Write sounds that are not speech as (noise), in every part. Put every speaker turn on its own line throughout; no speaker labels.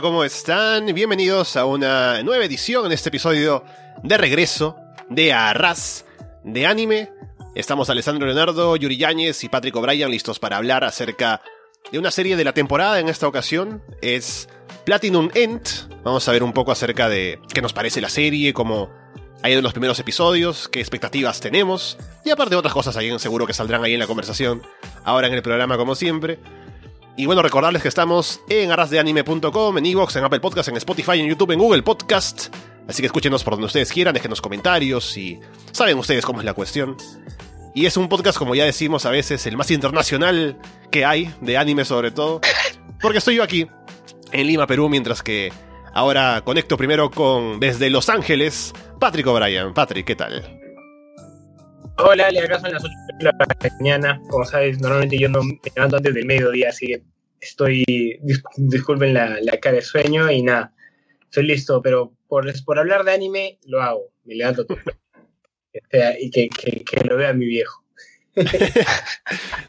¿cómo están? Bienvenidos a una nueva edición en este episodio de regreso de Arras de anime. Estamos Alessandro Leonardo, Yuri Yáñez y Patrick O'Brien listos para hablar acerca de una serie de la temporada en esta ocasión. Es Platinum End. Vamos a ver un poco acerca de qué nos parece la serie, cómo ha ido en los primeros episodios, qué expectativas tenemos. Y aparte otras cosas ahí seguro que saldrán ahí en la conversación, ahora en el programa como siempre. Y bueno, recordarles que estamos en arrasdeanime.com, en Evox, en Apple Podcast, en Spotify, en YouTube, en Google Podcast. Así que escúchenos por donde ustedes quieran, déjenos comentarios y saben ustedes cómo es la cuestión. Y es un podcast, como ya decimos a veces, el más internacional que hay, de anime sobre todo. Porque estoy yo aquí, en Lima, Perú, mientras que ahora conecto primero con, desde Los Ángeles, Patrick O'Brien. Patrick, ¿qué tal?
Hola, Ale, acá son las 8 de la mañana. Como sabes, normalmente yo no me levanto antes del mediodía, así que estoy, disculpen la, cara de sueño y nada, estoy listo, pero por, por hablar de anime, lo hago, me levanto todo. (laughs) y que, que, lo vea mi viejo. (laughs)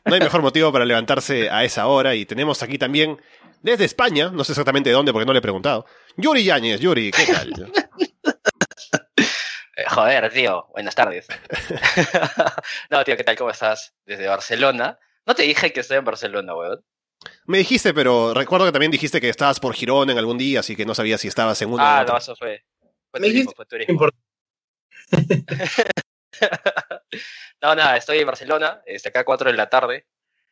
no hay mejor motivo para levantarse a esa hora y tenemos aquí también desde España, no sé exactamente de dónde porque no le he preguntado, Yuri Yáñez. Yuri, ¿qué tal? (laughs)
Joder, tío, buenas tardes. no, tío, ¿qué tal? ¿Cómo estás? Desde Barcelona. No te dije que estoy en Barcelona, weón.
Me dijiste, pero recuerdo que también dijiste que estabas por Girón en algún día, así que no sabía si estabas en uno.
Ah, no, eso fue. Fue turismo, fue turismo. (laughs) no, nada, estoy en Barcelona, desde acá a 4 de la tarde.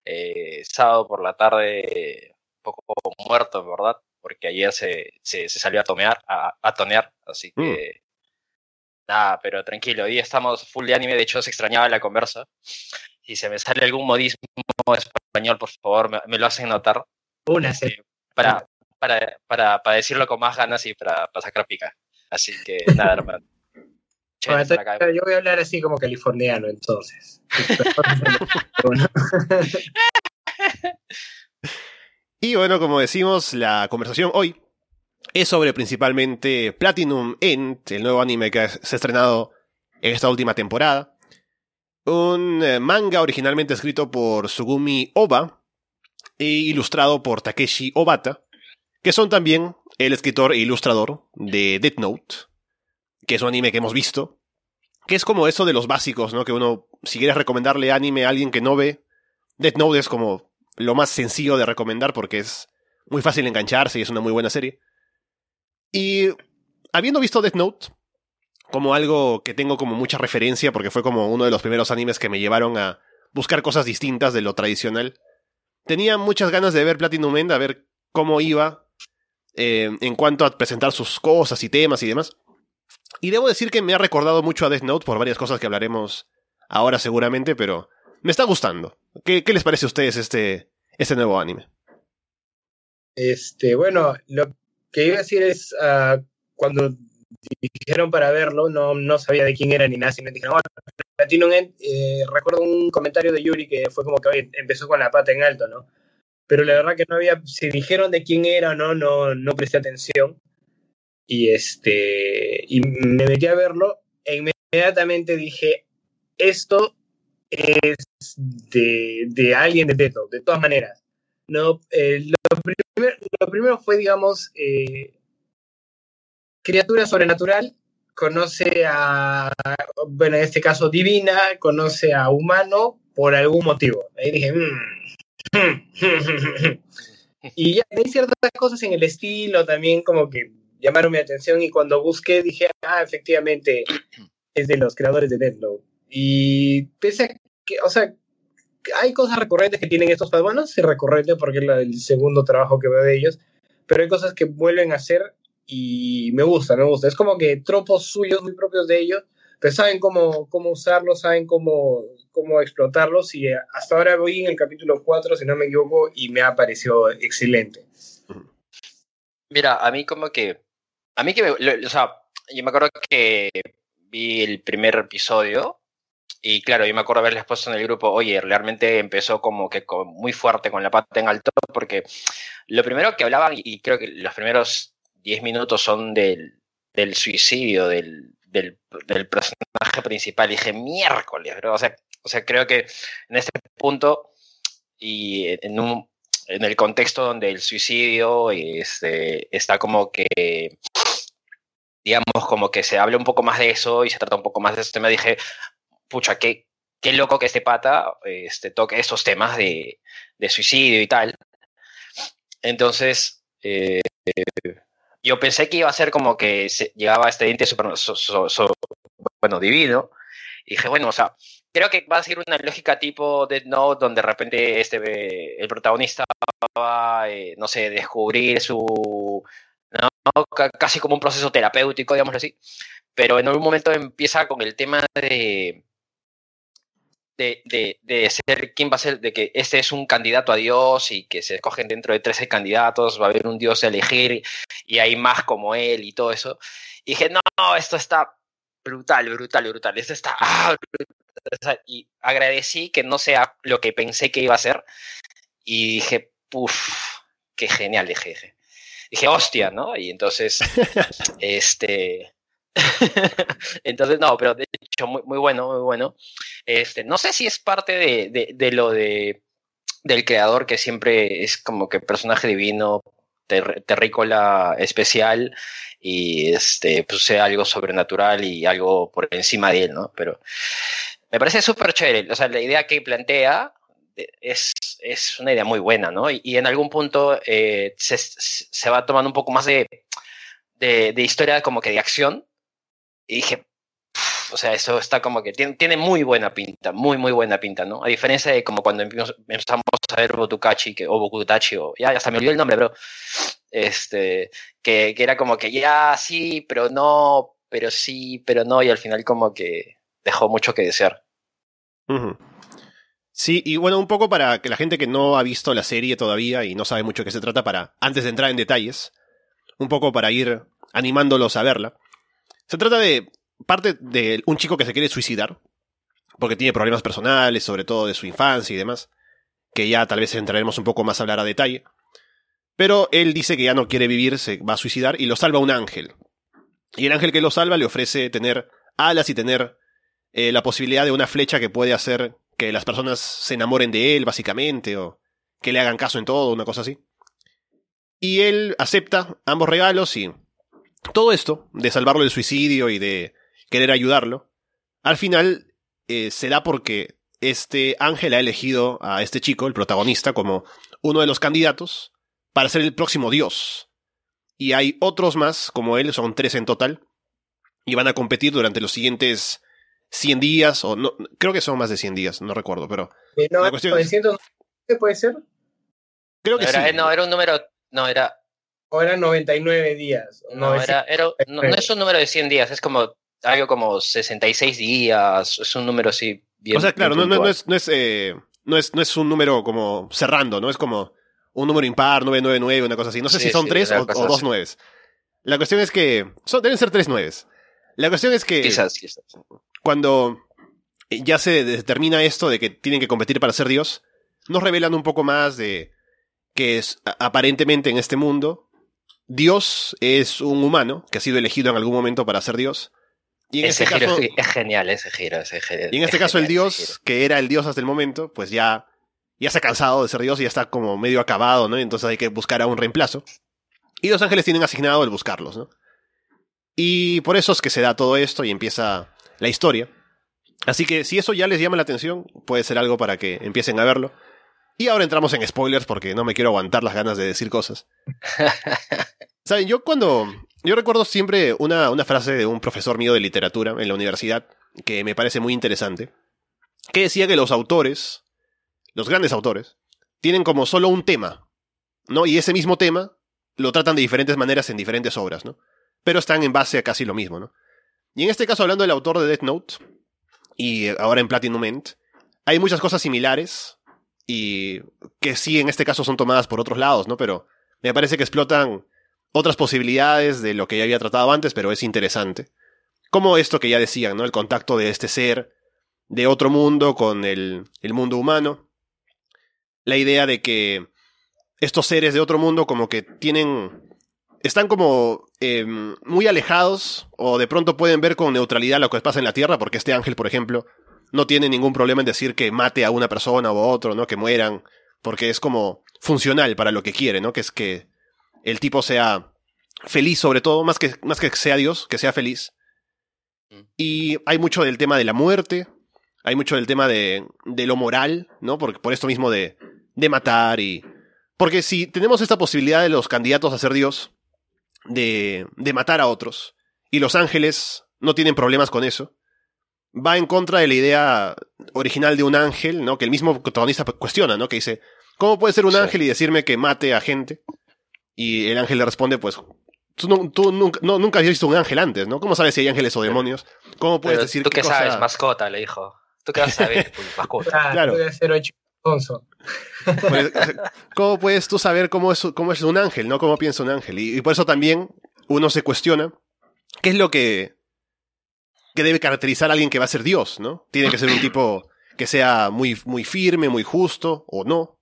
Eh, sábado por la tarde, un poco muerto, ¿verdad? Porque ayer se, se, salió a tomear, a, a tonear, así mm. que. Nada, pero tranquilo, hoy estamos full de anime, de hecho se extrañaba la conversa. Si se me sale algún modismo español, por favor, me, lo hacen notar.
Una, sí.
Para, para, para, para, decirlo con más ganas y para, para sacar pica. Así que nada, hermano. (laughs)
yo voy a hablar así como californiano, entonces. (laughs)
y bueno, como decimos, la conversación hoy es sobre principalmente Platinum End, el nuevo anime que se ha estrenado en esta última temporada. Un eh, manga originalmente escrito por Sugumi Oba e ilustrado por Takeshi Obata, que son también el escritor e ilustrador de Death Note, que es un anime que hemos visto, que es como eso de los básicos, ¿no? Que uno, si quieres recomendarle anime a alguien que no ve, Death Note es como lo más sencillo de recomendar porque es muy fácil engancharse y es una muy buena serie. Y habiendo visto Death Note como algo que tengo como mucha referencia, porque fue como uno de los primeros animes que me llevaron a buscar cosas distintas de lo tradicional, tenía muchas ganas de ver Platinum End, a ver cómo iba eh, en cuanto a presentar sus cosas y temas y demás. Y debo decir que me ha recordado mucho a Death Note por varias cosas que hablaremos ahora seguramente, pero me está gustando. ¿Qué, qué les parece a ustedes este, este nuevo anime?
Este, bueno, lo que iba a decir es, uh, cuando dijeron para verlo, no, no sabía de quién era ni nada, me dijeron, oh, eh, recuerdo un comentario de Yuri que fue como que empezó con la pata en alto, ¿no? Pero la verdad que no había, si dijeron de quién era o no, no, no presté atención. Y, este, y me metí a verlo e inmediatamente dije, esto es de, de alguien de Teto, de todas maneras. No, eh, lo, primero, lo, primero, fue, digamos, eh, criatura sobrenatural, conoce a, bueno, en este caso divina, conoce a humano por algún motivo. Ahí dije, mm". y ya hay ciertas cosas en el estilo también como que llamaron mi atención y cuando busqué dije, ah, efectivamente, es de los creadores de Deathloop. Y pese a que, o sea, hay cosas recurrentes que tienen estos fans, bueno, sí recurrente porque es el segundo trabajo que veo de ellos, pero hay cosas que vuelven a hacer y me gusta, me gusta. Es como que tropos suyos, muy propios de ellos, pero saben cómo, cómo usarlos, saben cómo, cómo explotarlos y hasta ahora voy en el capítulo 4, si no me equivoco, y me ha parecido excelente.
Mira, a mí como que, a mí que, me, o sea, yo me acuerdo que vi el primer episodio y claro, yo me acuerdo haberles puesto en el grupo, oye, realmente empezó como que muy fuerte con la pata en alto, porque lo primero que hablaban, y creo que los primeros 10 minutos son del, del suicidio del, del, personaje principal, y dije, miércoles, bro. O sea, o sea, creo que en este punto, y en un, en el contexto donde el suicidio este, está como que, digamos, como que se habla un poco más de eso y se trata un poco más de ese tema, dije, pucha, qué, qué loco que este pata este, toque esos temas de, de suicidio y tal. Entonces, eh, yo pensé que iba a ser como que se llegaba este diente super, bueno, divino. Y dije, bueno, o sea, creo que va a ser una lógica tipo Dead Note, donde de repente este, el protagonista va, eh, no sé, descubrir su. ¿no? casi como un proceso terapéutico, digámoslo así. Pero en algún momento empieza con el tema de. De, de, de, ser quién va a ser, de que este es un candidato a Dios y que se escogen dentro de 13 candidatos, va a haber un Dios a elegir y hay más como él y todo eso. Y dije, no, esto está brutal, brutal, brutal. Esto está ah, y agradecí que no sea lo que pensé que iba a ser. Y dije, puff, qué genial, dije, dije. Dije, hostia, ¿no? Y entonces, (laughs) este. (laughs) entonces, no, pero de hecho, muy, muy bueno, muy bueno. Este, no sé si es parte de, de, lo de del creador que siempre es como que personaje divino, terrícola especial y este pues sea algo sobrenatural y algo por encima de él, ¿no? Pero me parece súper chévere. O sea, la idea que plantea es, es una idea muy buena, ¿no? Y, en algún punto eh, se, se, va tomando un poco más de, de, de, historia como que de acción. Y dije, o sea, eso está como que tiene, tiene, muy buena pinta, muy, muy buena pinta, ¿no? A diferencia de como cuando empezamos a ver Botukachi que, o Bokutachi, o ya, se me olvidó el nombre, pero este, que, que era como que ya sí, pero no, pero sí, pero no, y al final como que dejó mucho que desear.
Sí, y bueno, un poco para que la gente que no ha visto la serie todavía y no sabe mucho de qué se trata, para, antes de entrar en detalles, un poco para ir animándolos a verla. Se trata de parte de un chico que se quiere suicidar, porque tiene problemas personales, sobre todo de su infancia y demás, que ya tal vez entraremos un poco más a hablar a detalle. Pero él dice que ya no quiere vivir, se va a suicidar y lo salva un ángel. Y el ángel que lo salva le ofrece tener alas y tener eh, la posibilidad de una flecha que puede hacer que las personas se enamoren de él, básicamente, o que le hagan caso en todo, una cosa así. Y él acepta ambos regalos y todo esto, de salvarlo del suicidio y de querer ayudarlo, al final eh, se da porque este ángel ha elegido a este chico, el protagonista, como uno de los candidatos para ser el próximo dios. Y hay otros más, como él, son tres en total, y van a competir durante los siguientes 100 días, o no, creo que son más de 100 días, no recuerdo, pero...
Eh, no, la cuestión es... puede ser?
Creo que
era,
sí.
No, era un número, no, era...
O eran 99 días.
No, era, era, no, no, es un número de 100 días, es como algo como 66 días, es un número así bien...
O sea, claro, no, no, es, no, es, eh, no, es, no es un número como cerrando, ¿no? Es como un número impar, 999, una cosa así. No sé si son tres o, dos nueves. La cuestión es que. Son, deben ser tres nueves. La cuestión es que.
Quizás, quizás.
Cuando ya se determina esto de que tienen que competir para ser Dios, nos revelan un poco más de que es aparentemente en este mundo Dios es un humano que ha sido elegido en algún momento para ser Dios.
Y en ese este caso, es genial ese giro, ese
Y en este caso el Dios, que era el Dios hasta el momento, pues ya ya se ha cansado de ser Dios y ya está como medio acabado, ¿no? Entonces hay que buscar a un reemplazo. Y los ángeles tienen asignado el buscarlos, ¿no? Y por eso es que se da todo esto y empieza la historia. Así que si eso ya les llama la atención, puede ser algo para que empiecen a verlo. Y ahora entramos en spoilers porque no me quiero aguantar las ganas de decir cosas. (laughs) Saben, yo cuando... Yo recuerdo siempre una, una frase de un profesor mío de literatura en la universidad que me parece muy interesante, que decía que los autores los grandes autores, tienen como solo un tema, ¿no? Y ese mismo tema lo tratan de diferentes maneras en diferentes obras, ¿no? Pero están en base a casi lo mismo, ¿no? Y en este caso, hablando del autor de Death Note, y ahora en Platinum End, hay muchas cosas similares, y que sí en este caso son tomadas por otros lados, ¿no? Pero me parece que explotan otras posibilidades de lo que ya había tratado antes, pero es interesante. Como esto que ya decían, ¿no? El contacto de este ser de otro mundo con el, el mundo humano la idea de que estos seres de otro mundo como que tienen... Están como eh, muy alejados o de pronto pueden ver con neutralidad lo que pasa en la Tierra porque este ángel, por ejemplo, no tiene ningún problema en decir que mate a una persona o a otro, ¿no? Que mueran porque es como funcional para lo que quiere, ¿no? Que es que el tipo sea feliz sobre todo, más que, más que sea Dios, que sea feliz.
Mm.
Y hay mucho del tema de la muerte, hay mucho del tema de, de lo moral, ¿no? Por, por esto mismo de, de matar y... Porque si tenemos esta posibilidad de los candidatos a ser Dios, de, de matar a otros, y los ángeles no tienen problemas con eso, va en contra de la idea original de un ángel, ¿no? Que el mismo protagonista cuestiona, ¿no? Que dice, ¿cómo puede ser un
Sí.
ángel y decirme que mate a gente? Y el ángel le responde, pues, tú, no- tú nunca, no, nunca has visto un ángel antes, ¿no? ¿Cómo sabes si hay ángeles o demonios? ¿Cómo puedes
Pero
decir
¿Tú
qué
qué
cosa-
sabes? Mascota, le dijo. ¿Tú qué vas a saber? tu (laughs) mascota.
Ah,
Claro. Pues, ¿Cómo puedes tú saber cómo es, cómo es un ángel, no? ¿Cómo piensa un ángel? Y, y por eso también uno se cuestiona qué es lo que, que debe caracterizar a alguien que va a ser Dios, ¿no? Tiene que ser un tipo que sea muy, muy firme, muy justo, o no.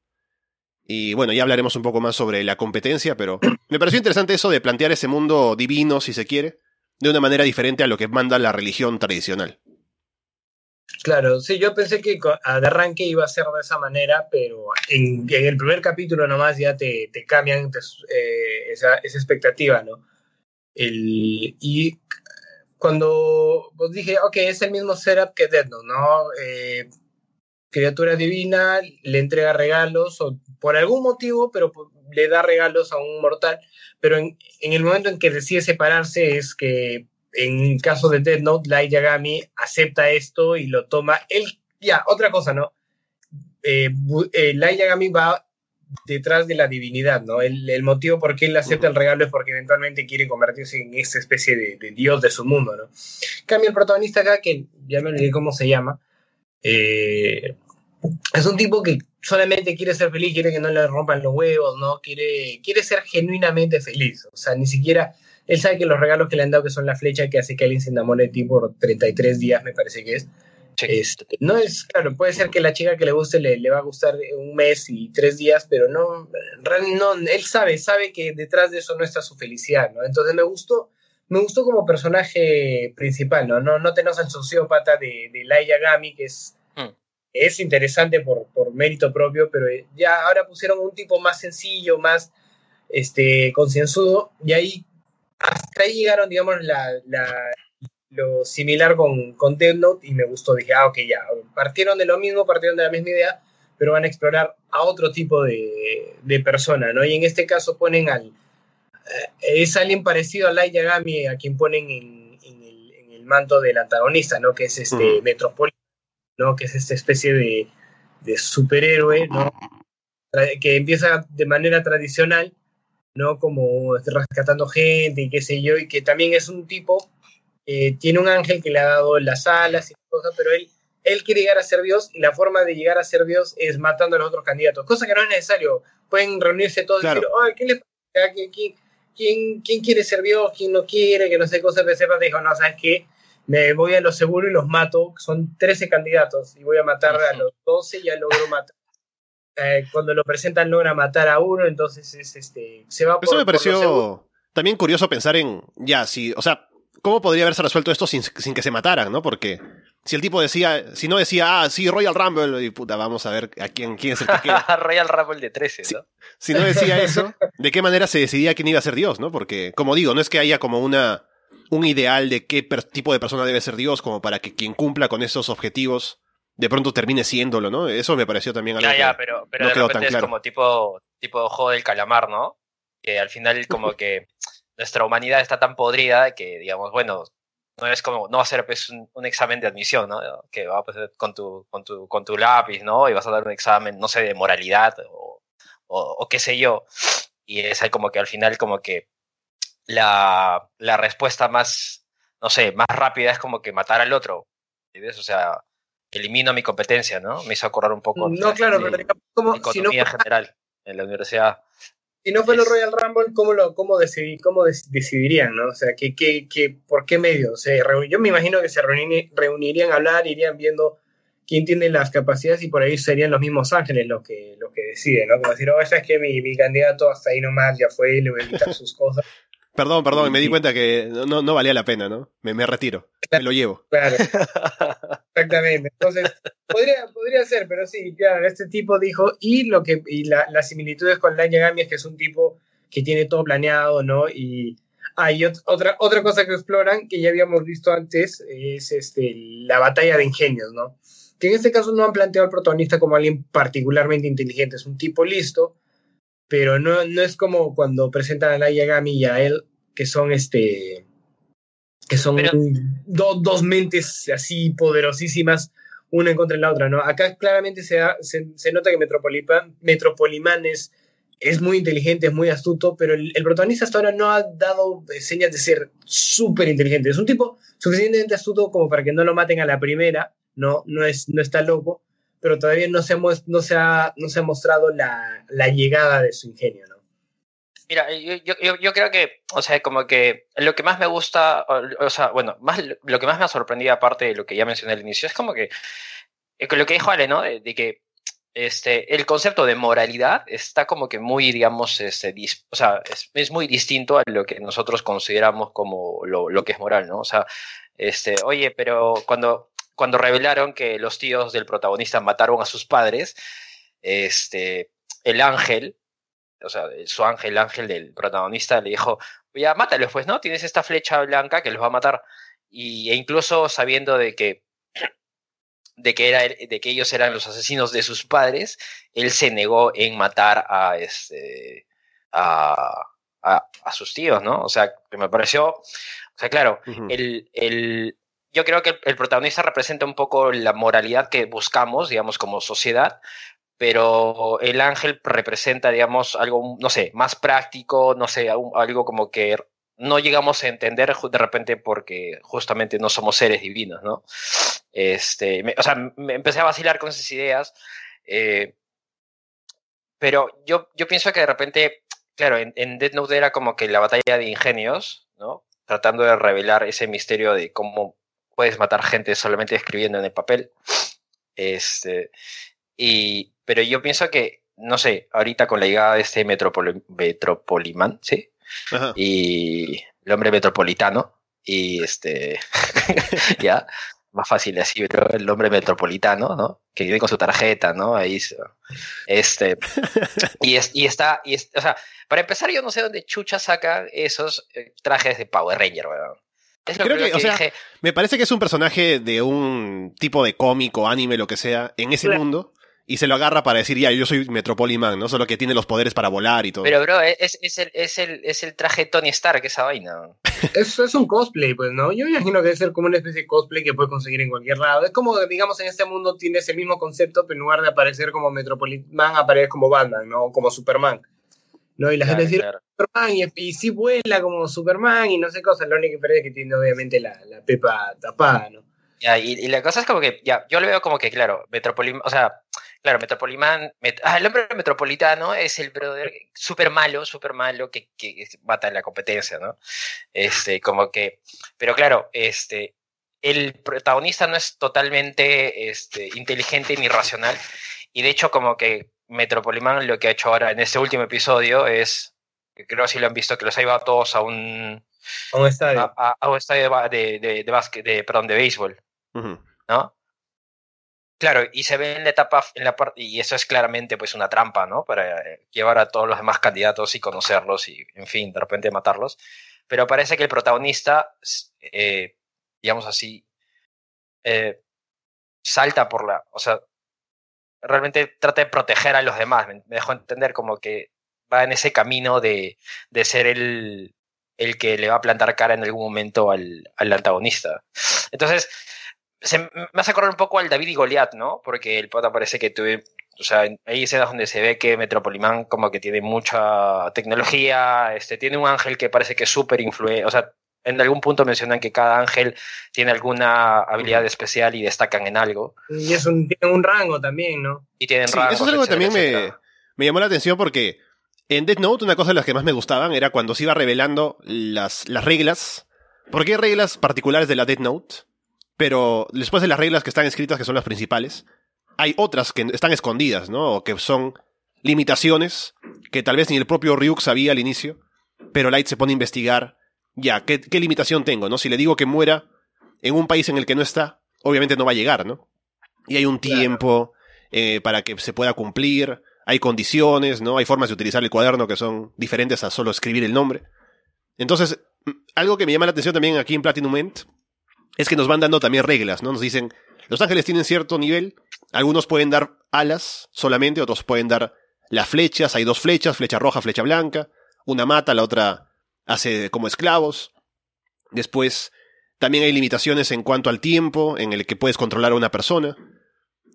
Y bueno, ya hablaremos un poco más sobre la competencia, pero me pareció interesante eso de plantear ese mundo divino, si se quiere, de una manera diferente a lo que manda la religión tradicional.
Claro, sí, yo pensé que de arranque iba a ser de esa manera, pero en, el primer capítulo nomás ya te, te cambian te- eh, esa, esa expectativa, ¿no? El, y cuando pues dije, ok, es el mismo setup que Death Note, ¿no? Eh, criatura divina, le entrega regalos, o por algún motivo, pero pues, le da regalos a un mortal, pero en, el momento en que decide separarse es que en caso de Death Note, Light Yagami acepta esto y lo toma. Él, ya, otra cosa, ¿no? Eh, eh, Light Yagami va detrás de la divinidad, ¿no? El, el motivo por qué él acepta el regalo es porque eventualmente quiere convertirse en esta especie de, de dios de su mundo, ¿no? Cambia el protagonista acá, que ya me olvidé cómo se llama. eh, es un tipo que solamente quiere ser feliz, quiere que no le rompan los huevos, ¿no? Quiere, quiere ser genuinamente feliz. O sea, ni siquiera él sabe que los regalos que le han dado, que son la flecha que hace que alguien se enamore de ti por 33 días, me parece que es. Este, no es, claro, puede ser que la chica que le guste le, le va a gustar un mes y tres días, pero no, no, él sabe, sabe que detrás de eso no está su felicidad, ¿no? Entonces me gustó, me gustó como personaje principal, ¿no? No, no tenemos al sociópata de, de Lai Yagami, que es,
Hmm.
es interesante por, por mérito propio, pero ya ahora pusieron un tipo más sencillo, más este, concienzudo, y ahí hasta ahí llegaron, digamos, la, la, lo similar con, con Death Note y me gustó. Dije, ah, ok, ya. Partieron de lo mismo, partieron de la misma idea, pero van a explorar a otro tipo de, de persona, ¿no? Y en este caso ponen al. eh, es alguien parecido a Light Yagami, a quien ponen en, en el, en el manto del antagonista, ¿no? Que es este
Mm.
Metropolitan, ¿no? Que es esta especie de, de superhéroe, ¿no? Que empieza de manera tradicional, ¿no? Como rescatando gente y qué sé yo, y que también es un tipo eh, tiene un ángel que le ha dado las alas y cosas, pero él, él quiere llegar a ser Dios y la forma de llegar a ser Dios es matando a los otros candidatos, cosa que no es necesario. Pueden reunirse todos
Claro.
y decir, "Ay, ¿qué le pasa? ¿Quién, quién, quién, quién quiere ser Dios? ¿Quién no quiere? Que no sé cosas. Pero sepa dijo, no, ¿sabes qué? Me voy a lo seguro y los mato. Son 13 candidatos y voy a matar a los 12 y ya logro matar. Eh, cuando lo presentan logra matar a uno, entonces es este se va
Eso me
por
pareció también curioso pensar en, ya, si, o sea, ¿cómo podría haberse resuelto esto sin, sin que se mataran, no? Porque si el tipo decía, si no decía, ah, sí, Royal Rumble, y puta, vamos a ver a quién, quién es el que queda. (laughs)
Royal Rumble de 13,
Sí.
¿no?
Si no decía (laughs) eso, ¿de qué manera se decidía quién iba a ser Dios, no? Porque, como digo, no es que haya como una, un ideal de qué per- tipo de persona debe ser Dios, como para que quien cumpla con esos objetivos de pronto termine siéndolo, ¿no? Eso me pareció también algo
Ya, ya,
que-
pero, pero
no
de repente
tan
es
claro.
como tipo, tipo juego del calamar, ¿no? Que al final como que nuestra humanidad está tan podrida que, digamos, bueno, no es como, no va a ser pues, un, un examen de admisión, ¿no? Que va pasar con tu, con, tu, con tu lápiz, ¿no? Y vas a dar un examen, no sé, de moralidad o, o, o qué sé yo. Y es ahí como que al final como que la, la respuesta más, no sé, más rápida es como que matar al otro. ¿Entiendes? O sea, elimino mi competencia, ¿no? Me hizo acordar un poco
No, claro,
de
pero digamos, como si no
economía general en la universidad.
Si no fuera el Royal Rumble, ¿cómo, lo, cómo, decidí, cómo decidirían? ¿no? O sea, ¿qué, qué, qué, ¿por qué medio? Se yo me imagino que se reuni- reunirían a hablar, irían viendo quién tiene las capacidades y por ahí serían los mismos ángeles los que, los que deciden, ¿no? Como decir, oh, es que mi, mi candidato hasta ahí nomás ya fue, le voy a quitar sus (laughs) cosas.
Perdón, perdón, me di cuenta que no, no, valía la pena, ¿no? Me, me retiro, me lo llevo.
Claro. (laughs) Exactamente. Entonces, podría, podría ser, pero sí, claro, este tipo dijo, y lo que, y la, las similitudes con Light Yagami es que es un tipo que tiene todo planeado, ¿no? Y hay otra, otra cosa que exploran que ya habíamos visto antes, es este, la batalla de ingenios, ¿no? Que en este caso no han planteado al protagonista como alguien particularmente inteligente, es un tipo listo, pero no, no es como cuando presentan a Light Yagami y a él, que son este que son
Pero-
do- dos mentes así poderosísimas, una en contra de la otra, ¿no? Acá claramente se, da- se, se nota que Metropoliman es, es muy inteligente, es muy astuto, pero el, el protagonista hasta ahora no ha dado eh, señas de ser súper inteligente. Es un tipo suficientemente astuto como para que no lo maten a la primera, ¿no? No, es, no está loco, pero todavía no se ha, no se ha, no se ha mostrado la, la llegada de su ingenio, ¿no?
Mira, yo, yo, creo que, o sea, como que lo que más me gusta, o, sea, bueno, más, lo que más me ha sorprendido, aparte de lo que ya mencioné al inicio, es como que, eh, lo que dijo Ale, ¿no? De, que este, el concepto de moralidad está como que muy, digamos, este, o sea, es, es muy distinto a lo que nosotros consideramos como lo, lo que es moral, ¿no? O sea, este, oye, pero cuando, cuando revelaron que los tíos del protagonista mataron a sus padres, este, el ángel, o sea, su ángel, el ángel del protagonista, le dijo, ya mátalos, pues, ¿no? Tienes esta flecha blanca que los va a matar. Y, e incluso sabiendo de que, (clears throat) de que, era, de que ellos eran los asesinos de sus padres, él se negó en matar a, este, a, a, a sus tíos, ¿no? O sea, que me pareció, o sea, claro, el, el, yo creo que el, el protagonista representa un poco la moralidad que buscamos, digamos, como sociedad, pero el ángel representa, digamos, algo, no sé, más práctico, no sé, algo como que no llegamos a entender de repente porque justamente no somos seres divinos, ¿no? Este, me- o sea, me empecé a vacilar con esas ideas, eh, pero yo, yo pienso que de repente, claro, en, en Death Note era como que la batalla de ingenios, ¿no? Tratando de revelar ese misterio de cómo puedes matar gente solamente escribiendo en el papel. Este, y, pero yo pienso que, no sé, ahorita con la llegada de este metropoli Metropoliman, ¿sí?
Ajá.
Y el hombre metropolitano, y este, (laughs) ya, más fácil así, pero el hombre metropolitano, ¿no? Que vive con su tarjeta, ¿no? Ahí, este, (laughs) y, es, y está, y es- o sea, para empezar, yo no sé dónde Chucha saca esos eh, trajes de Power Ranger, weón. Es lo
Creo
primero
que, o sea,
dije,
Me parece que es un personaje de un tipo de cómic o anime, lo que sea, en ese
Claro.
mundo, y se lo agarra para decir, ya, yo soy Metropoliman, ¿no? Solo que tiene los poderes para volar y todo.
pero bro, es, es, el, es, el, es el traje Tony Stark, esa vaina.
Es, es un cosplay, pues, ¿no? Yo me imagino que debe ser como una especie de cosplay que puedes conseguir en cualquier lado. Es como, digamos, en este mundo tienes el mismo concepto, pero en lugar de aparecer como Metropolitan, aparece como Batman, ¿no? Como Superman. ¿No? Y la
Claro,
gente dice,
claro.
Superman, y, y sí vuela como Superman, y no sé cosas. Lo único que parece es que tiene, obviamente, la, la pepa tapada, ¿no?
Ya, y, y la cosa es como que, ya, yo le veo como que, claro, Metropoliman, o sea, claro, Metropoliman, met- ah, el hombre metropolitano es el brother súper malo, súper malo, que, que mata en la competencia, ¿no? Este, como que, pero claro, este, el protagonista no es totalmente, este, inteligente ni racional, y de hecho como que Metropoliman lo que ha hecho ahora en este último episodio es, que creo que sí lo han visto, que los ha llevado a todos a un,
A un estadio.
a, a- a un estadio de, de, de, de básquet, de, perdón, de béisbol. ¿no? Claro, y se ve en la etapa, en la parte, y eso es claramente pues una trampa, ¿no? Para eh, llevar a todos los demás candidatos y conocerlos y, en fin, de repente matarlos. Pero parece que el protagonista, eh, digamos así, eh, salta por la, o sea, realmente trata de proteger a los demás. Me dejó entender como que va en ese camino de, de ser el, el que le va a plantar cara en algún momento al, al antagonista. Entonces, se, me hace acordar un poco al David y Goliat, ¿no? Porque el pata parece que tuve, o sea, hay escenas donde se ve que Metropoliman como que tiene mucha tecnología, este, tiene un ángel que parece que es súper influente, o sea, en algún punto mencionan que cada ángel tiene alguna habilidad especial y destacan en algo,
Y es un, tiene un rango también, ¿no?
y tienen
Sí,
rangos,
eso es algo que
etcétera,
también me, me llamó la atención porque en Death Note una cosa de las que más me gustaban era cuando se iba revelando las, las reglas. Porque hay reglas particulares de la Death Note, pero después de las reglas que están escritas, que son las principales, hay otras que están escondidas, ¿no? O que son limitaciones que tal vez ni el propio Ryuk sabía al inicio, pero Light se pone a investigar, ya, ¿qué, qué limitación tengo, no? Si le digo que muera en un país en el que no está, obviamente no va a llegar, ¿no? Y hay un tiempo eh, para que se pueda cumplir, hay condiciones, ¿no? Hay formas de utilizar el cuaderno que son diferentes a solo escribir el nombre. Entonces, algo que me llama la atención también aquí en Platinum End es que nos van dando también reglas, ¿no? Nos dicen, los ángeles tienen cierto nivel, algunos pueden dar alas solamente, otros pueden dar las flechas, hay dos flechas, flecha roja, flecha blanca, una mata, la otra hace como esclavos. Después, también hay limitaciones en cuanto al tiempo en el que puedes controlar a una persona.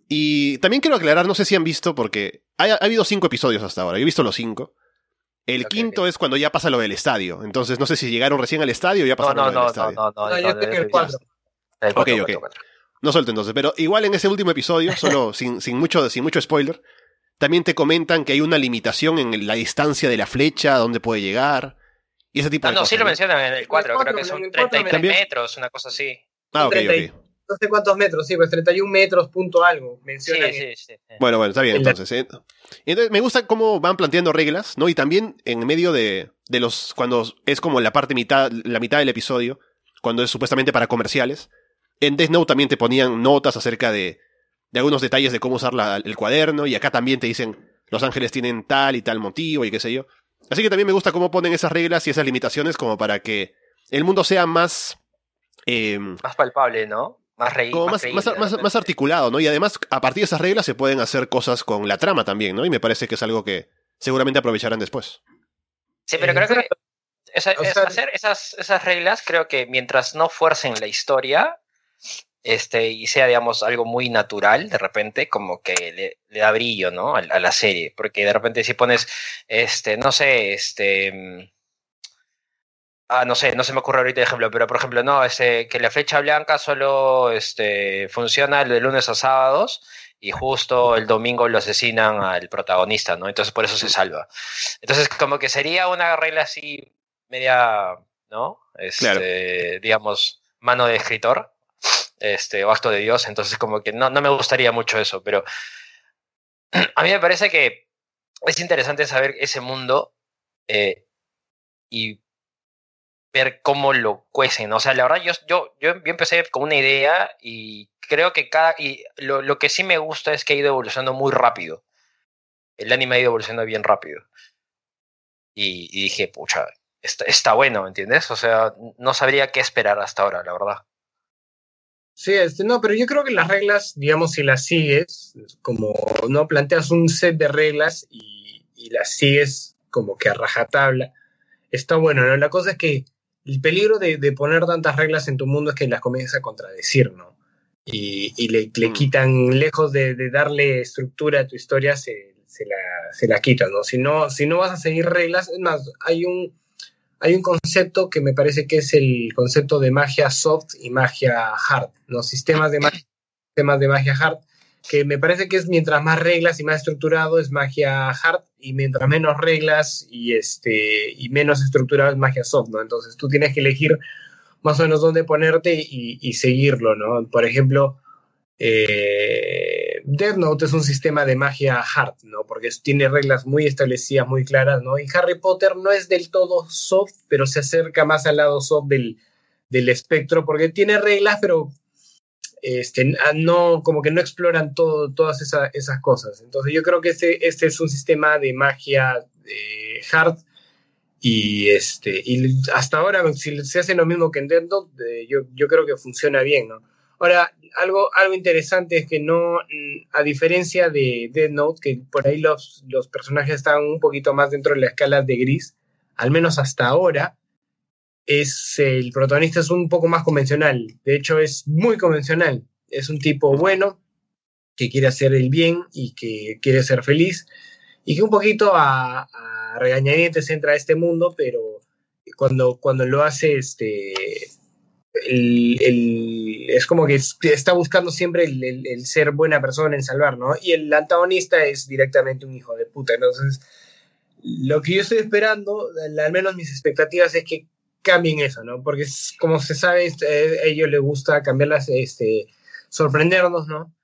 Y también quiero aclarar, no sé si han visto, porque ha, habido cinco episodios hasta ahora, yo he visto los cinco. El quinto es cuando ya pasa lo del estadio. Entonces no sé si llegaron recién al estadio o ya pasaron
no, no,
lo del
no,
estadio.
No, no, no,
yo tengo el 4.
Ok, ok. No suelto entonces, pero igual en ese último episodio, (laughs) solo sin, sin, mucho, sin mucho spoiler, también te comentan que hay una limitación en la distancia de la flecha, a dónde puede llegar. Y ese tipo
Ah,
de
no,
cosas.
sí lo
¿no?
mencionan en el 4, creo que son
el cuatro
33
también.
metros, una cosa así.
Ah, ok,
30
ok.
No sé cuántos metros, sí, pues 31 metros, punto algo.
Sí,
Mencionan
sí, sí.
Bueno, bueno, está bien entonces. ¿eh? Entonces, me gusta cómo van planteando reglas, ¿no? Y también en medio de, de los. cuando es como la parte mitad, la mitad del episodio, cuando es supuestamente para comerciales. En Death Note también te ponían notas acerca de, de algunos detalles de cómo usar la- el cuaderno, y acá también te dicen los ángeles tienen tal y tal motivo y qué sé yo. Así que también me gusta cómo ponen esas reglas y esas limitaciones como para que el mundo sea más. eh,
Más palpable, ¿no? Más reír.
como más, más, más- más articulado, ¿no? Y además, a partir de esas reglas se pueden hacer cosas con la trama también, ¿no? Y me parece que es algo que seguramente aprovecharán después.
Sí, pero creo que
Exacto.
esa-
O
es- hacer esas, esas reglas, creo que mientras no fuercen la historia, este, y sea, digamos, algo muy natural, de repente, como que le, le da brillo, ¿no? A, a la serie. Porque de repente si pones, este, no sé, este. mm, Ah, no sé, no se me ocurre ahorita el ejemplo, pero por ejemplo, no, este, que la flecha blanca solo este, funciona de lunes a sábados y justo el domingo lo asesinan al protagonista, ¿no? Entonces por eso se salva. Entonces, como que sería una regla así media, ¿no? Este,
Claro.
digamos, mano de escritor, este, o acto de Dios. Entonces, como que no, no me gustaría mucho eso, pero (clears throat) a mí me parece que es interesante saber ese mundo eh, y ver cómo lo cuecen. O sea, la verdad, yo, yo, yo, empecé con una idea y creo que cada. Y lo, lo que sí me gusta es que ha ido evolucionando muy rápido. El anime ha ido evolucionando bien rápido. Y, dije, pucha, está bueno, ¿entiendes? O sea, no sabría qué esperar hasta ahora, la verdad.
Sí, este, no, pero yo creo que las reglas, digamos, si las sigues, como no planteas un set de reglas y, y las sigues como que a rajatabla, está bueno, ¿no? La cosa es que el peligro de, de poner tantas reglas en tu mundo es que las comienzas a contradecir, ¿no? Y, y le, le
Mm.
quitan, lejos de, de darle estructura a tu historia, se, se la, se la quitan, ¿no? Si, ¿no? si no vas a seguir reglas, es más, hay un, hay un concepto que me parece que es el concepto de magia soft y magia hard, ¿no? Sistemas de magia, sistemas de magia hard, que me parece que es mientras más reglas y más estructurado es magia hard y mientras menos reglas y este y menos estructurado es magia soft, ¿no? Entonces tú tienes que elegir más o menos dónde ponerte y, y seguirlo, ¿no? Por ejemplo, eh, Death Note es un sistema de magia hard, ¿no? Porque tiene reglas muy establecidas, muy claras, ¿no? Y Harry Potter no es del todo soft, pero se acerca más al lado soft del, del espectro, porque tiene reglas, pero este, ah, no, como que no exploran todas esa- esas cosas. Entonces yo creo que este, este es un sistema de magia eh, hard y, este, y hasta ahora, si se hace lo mismo que en Death Note, eh, yo, yo creo que funciona bien, ¿no? Ahora, algo, algo interesante es que no, a diferencia de Death Note, que por ahí los, los personajes están un poquito más dentro de la escala de gris, al menos hasta ahora, es el protagonista es un poco más convencional. De hecho, es muy convencional. Es un tipo bueno que quiere hacer el bien y que quiere ser feliz y que un poquito a, a regañadientes entra a este mundo, pero cuando, cuando lo hace, este, el, el- es como que es- está buscando siempre el, el- ser buena persona, en salvar, ¿no? Y el antagonista es directamente un hijo de puta. Entonces, lo que yo estoy esperando, al menos mis expectativas, es que cambien eso, ¿no? Porque como se sabe, este, a ellos les gusta cambiarlas, este, sorprendernos, ¿no?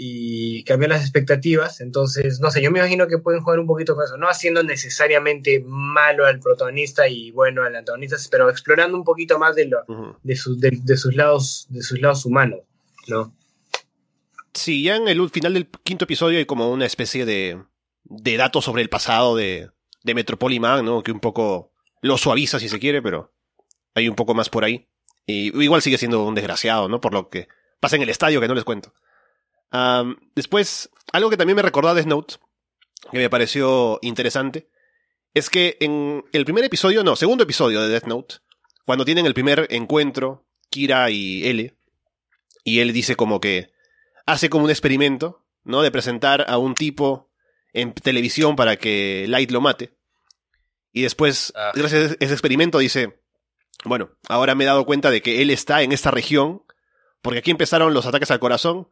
Y cambiar las expectativas. Entonces, no sé, yo me imagino que pueden jugar un poquito con eso, no haciendo necesariamente malo al protagonista y bueno al antagonista, pero explorando un poquito más de, lo, de, sus de, de sus lados, de sus lados humanos. ¿no?
Sí, ya en el final del quinto episodio hay como una especie de, de datos sobre el pasado de, de Metropoliman, ¿no? Que un poco lo suaviza si se quiere, pero hay un poco más por ahí. Y igual sigue siendo un desgraciado, ¿no? Por lo que pasa en el estadio, que no les cuento. Después, algo que también me recordó a Death Note, que me pareció interesante, es que en el primer episodio, no, segundo episodio de Death Note, cuando tienen el primer encuentro, Kira y L, y él dice como que hace como un experimento, ¿no? De presentar a un tipo en televisión para que Light lo mate. Y después, ah. gracias a ese experimento, dice, bueno, ahora me he dado cuenta de que él está en esta región, porque aquí empezaron los ataques al corazón,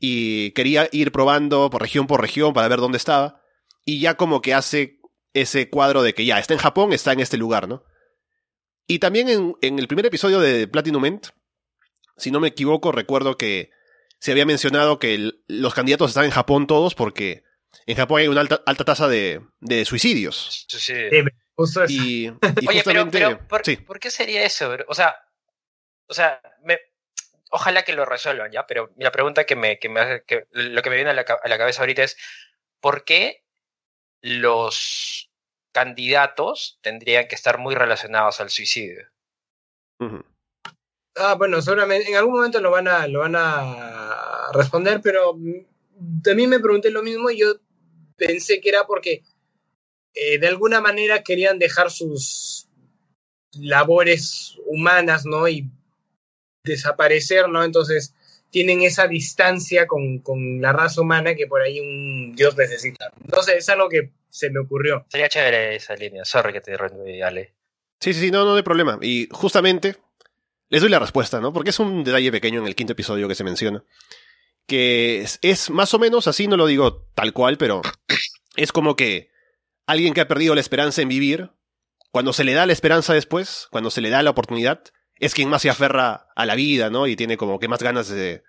y quería ir probando por región por región para ver dónde estaba, y ya como que hace ese cuadro de que ya está en Japón, está en este lugar, ¿no? Y también en, en el primer episodio de Platinum End, si no me equivoco, recuerdo que se había mencionado que los candidatos están en Japón todos porque en Japón hay una alta, alta tasa de, de suicidios.
Sí, sí.
Y, y
Oye, pero, pero ¿por, ¿por, qué sería eso? O sea, o sea me, ojalá que lo resuelvan, ¿ya? Pero la pregunta que me, que me que lo que me viene a la, a la, cabeza ahorita es, ¿por qué los candidatos tendrían que estar muy relacionados al suicidio?
Ah, bueno, seguramente en algún momento lo van a, lo van a responder, pero también me pregunté lo mismo y yo pensé que era porque eh, de alguna manera querían dejar sus labores humanas, ¿no? Y desaparecer, ¿no? Entonces tienen esa distancia con, con, la raza humana que por ahí un dios necesita. Entonces es algo que se me ocurrió.
Sería chévere esa línea. Sorry que te Ale.
Sí, sí, sí, no, no hay problema. Y justamente les doy la respuesta, ¿no? Porque es un detalle pequeño en el quinto episodio que se menciona. Que es, es más o menos así, no lo digo tal cual, pero es como que alguien que ha perdido la esperanza en vivir, cuando se le da la esperanza después, cuando se le da la oportunidad, es quien más se aferra a la vida, ¿no? Y tiene como que más ganas de,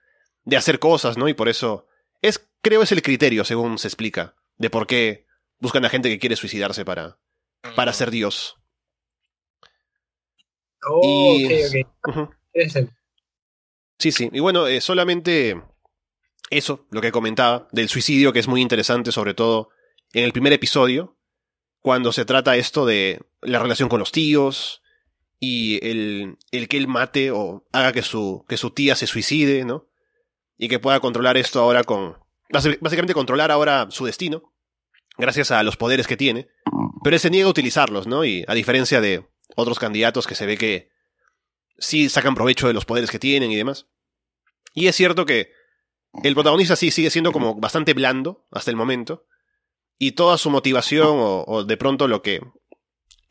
de hacer cosas, ¿no? Y por eso es, creo es el criterio, según se explica, de por qué buscan a gente que quiere suicidarse para, para ser Dios.
Oh, y,
Sí, sí. Y bueno, eh, solamente eso, lo que comentaba, del suicidio, que es muy interesante, sobre todo en el primer episodio, cuando se trata esto de la relación con los tíos y el, el que él mate o haga que su, que su tía se suicide, ¿no? Y que pueda controlar esto ahora con... Básicamente controlar ahora su destino, gracias a los poderes que tiene, pero él se niega a utilizarlos, ¿no? Y a diferencia de otros candidatos que se ve que sí sacan provecho de los poderes que tienen y demás. Y es cierto que el protagonista sí sigue siendo como bastante blando hasta el momento, y toda su motivación o, de pronto lo que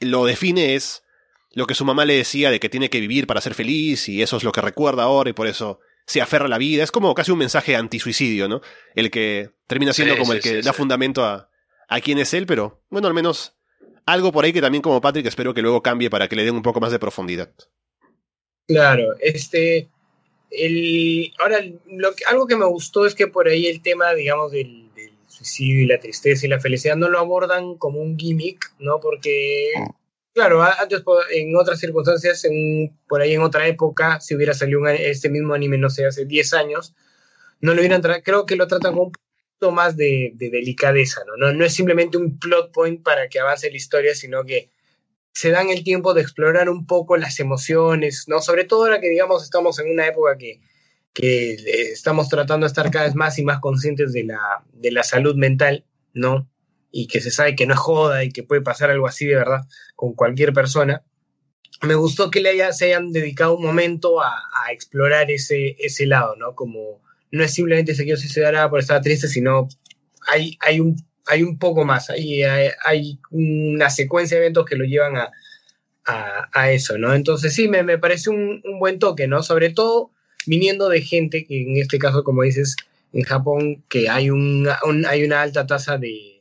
lo define es lo que su mamá le decía de que tiene que vivir para ser feliz y eso es lo que recuerda ahora y por eso se aferra a la vida. Es como casi un mensaje anti-suicidio, ¿no? El que termina siendo como el que da fundamento a, a quién es él, pero bueno, al menos algo por ahí que también como Patrick espero que luego cambie para que le den un poco más de profundidad.
Claro, este, el, ahora, lo algo que me gustó es que por ahí el tema, digamos, del, suicidio y la tristeza y la felicidad no lo abordan como un gimmick, ¿no? Porque, claro, antes en otras circunstancias, en, por ahí en otra época, si hubiera salido este mismo anime, no sé, hace 10 años, no lo hubieran creo que lo tratan con un poquito más de, delicadeza, ¿no? ¿no? No es simplemente un plot point para que avance la historia, sino que se dan el tiempo de explorar un poco las emociones, ¿no? Sobre todo ahora que, digamos, estamos en una época que que eh, estamos tratando de estar cada vez más y más conscientes de la, de la salud mental, ¿no? Y que se sabe que no es joda y que puede pasar algo así de verdad con cualquier persona. Me gustó que le haya, se hayan dedicado un momento a, a, explorar ese, ese lado, ¿no? Como no es simplemente se quiero suicidar por estar triste, sino hay, hay, un, hay un poco más, hay, hay, hay una secuencia de eventos que lo llevan a, a, a eso, ¿no? Entonces sí, me, me parece un, un buen toque, ¿no? Sobre todo viniendo de gente que en este caso, como dices, en Japón, que hay, un, hay una alta tasa de,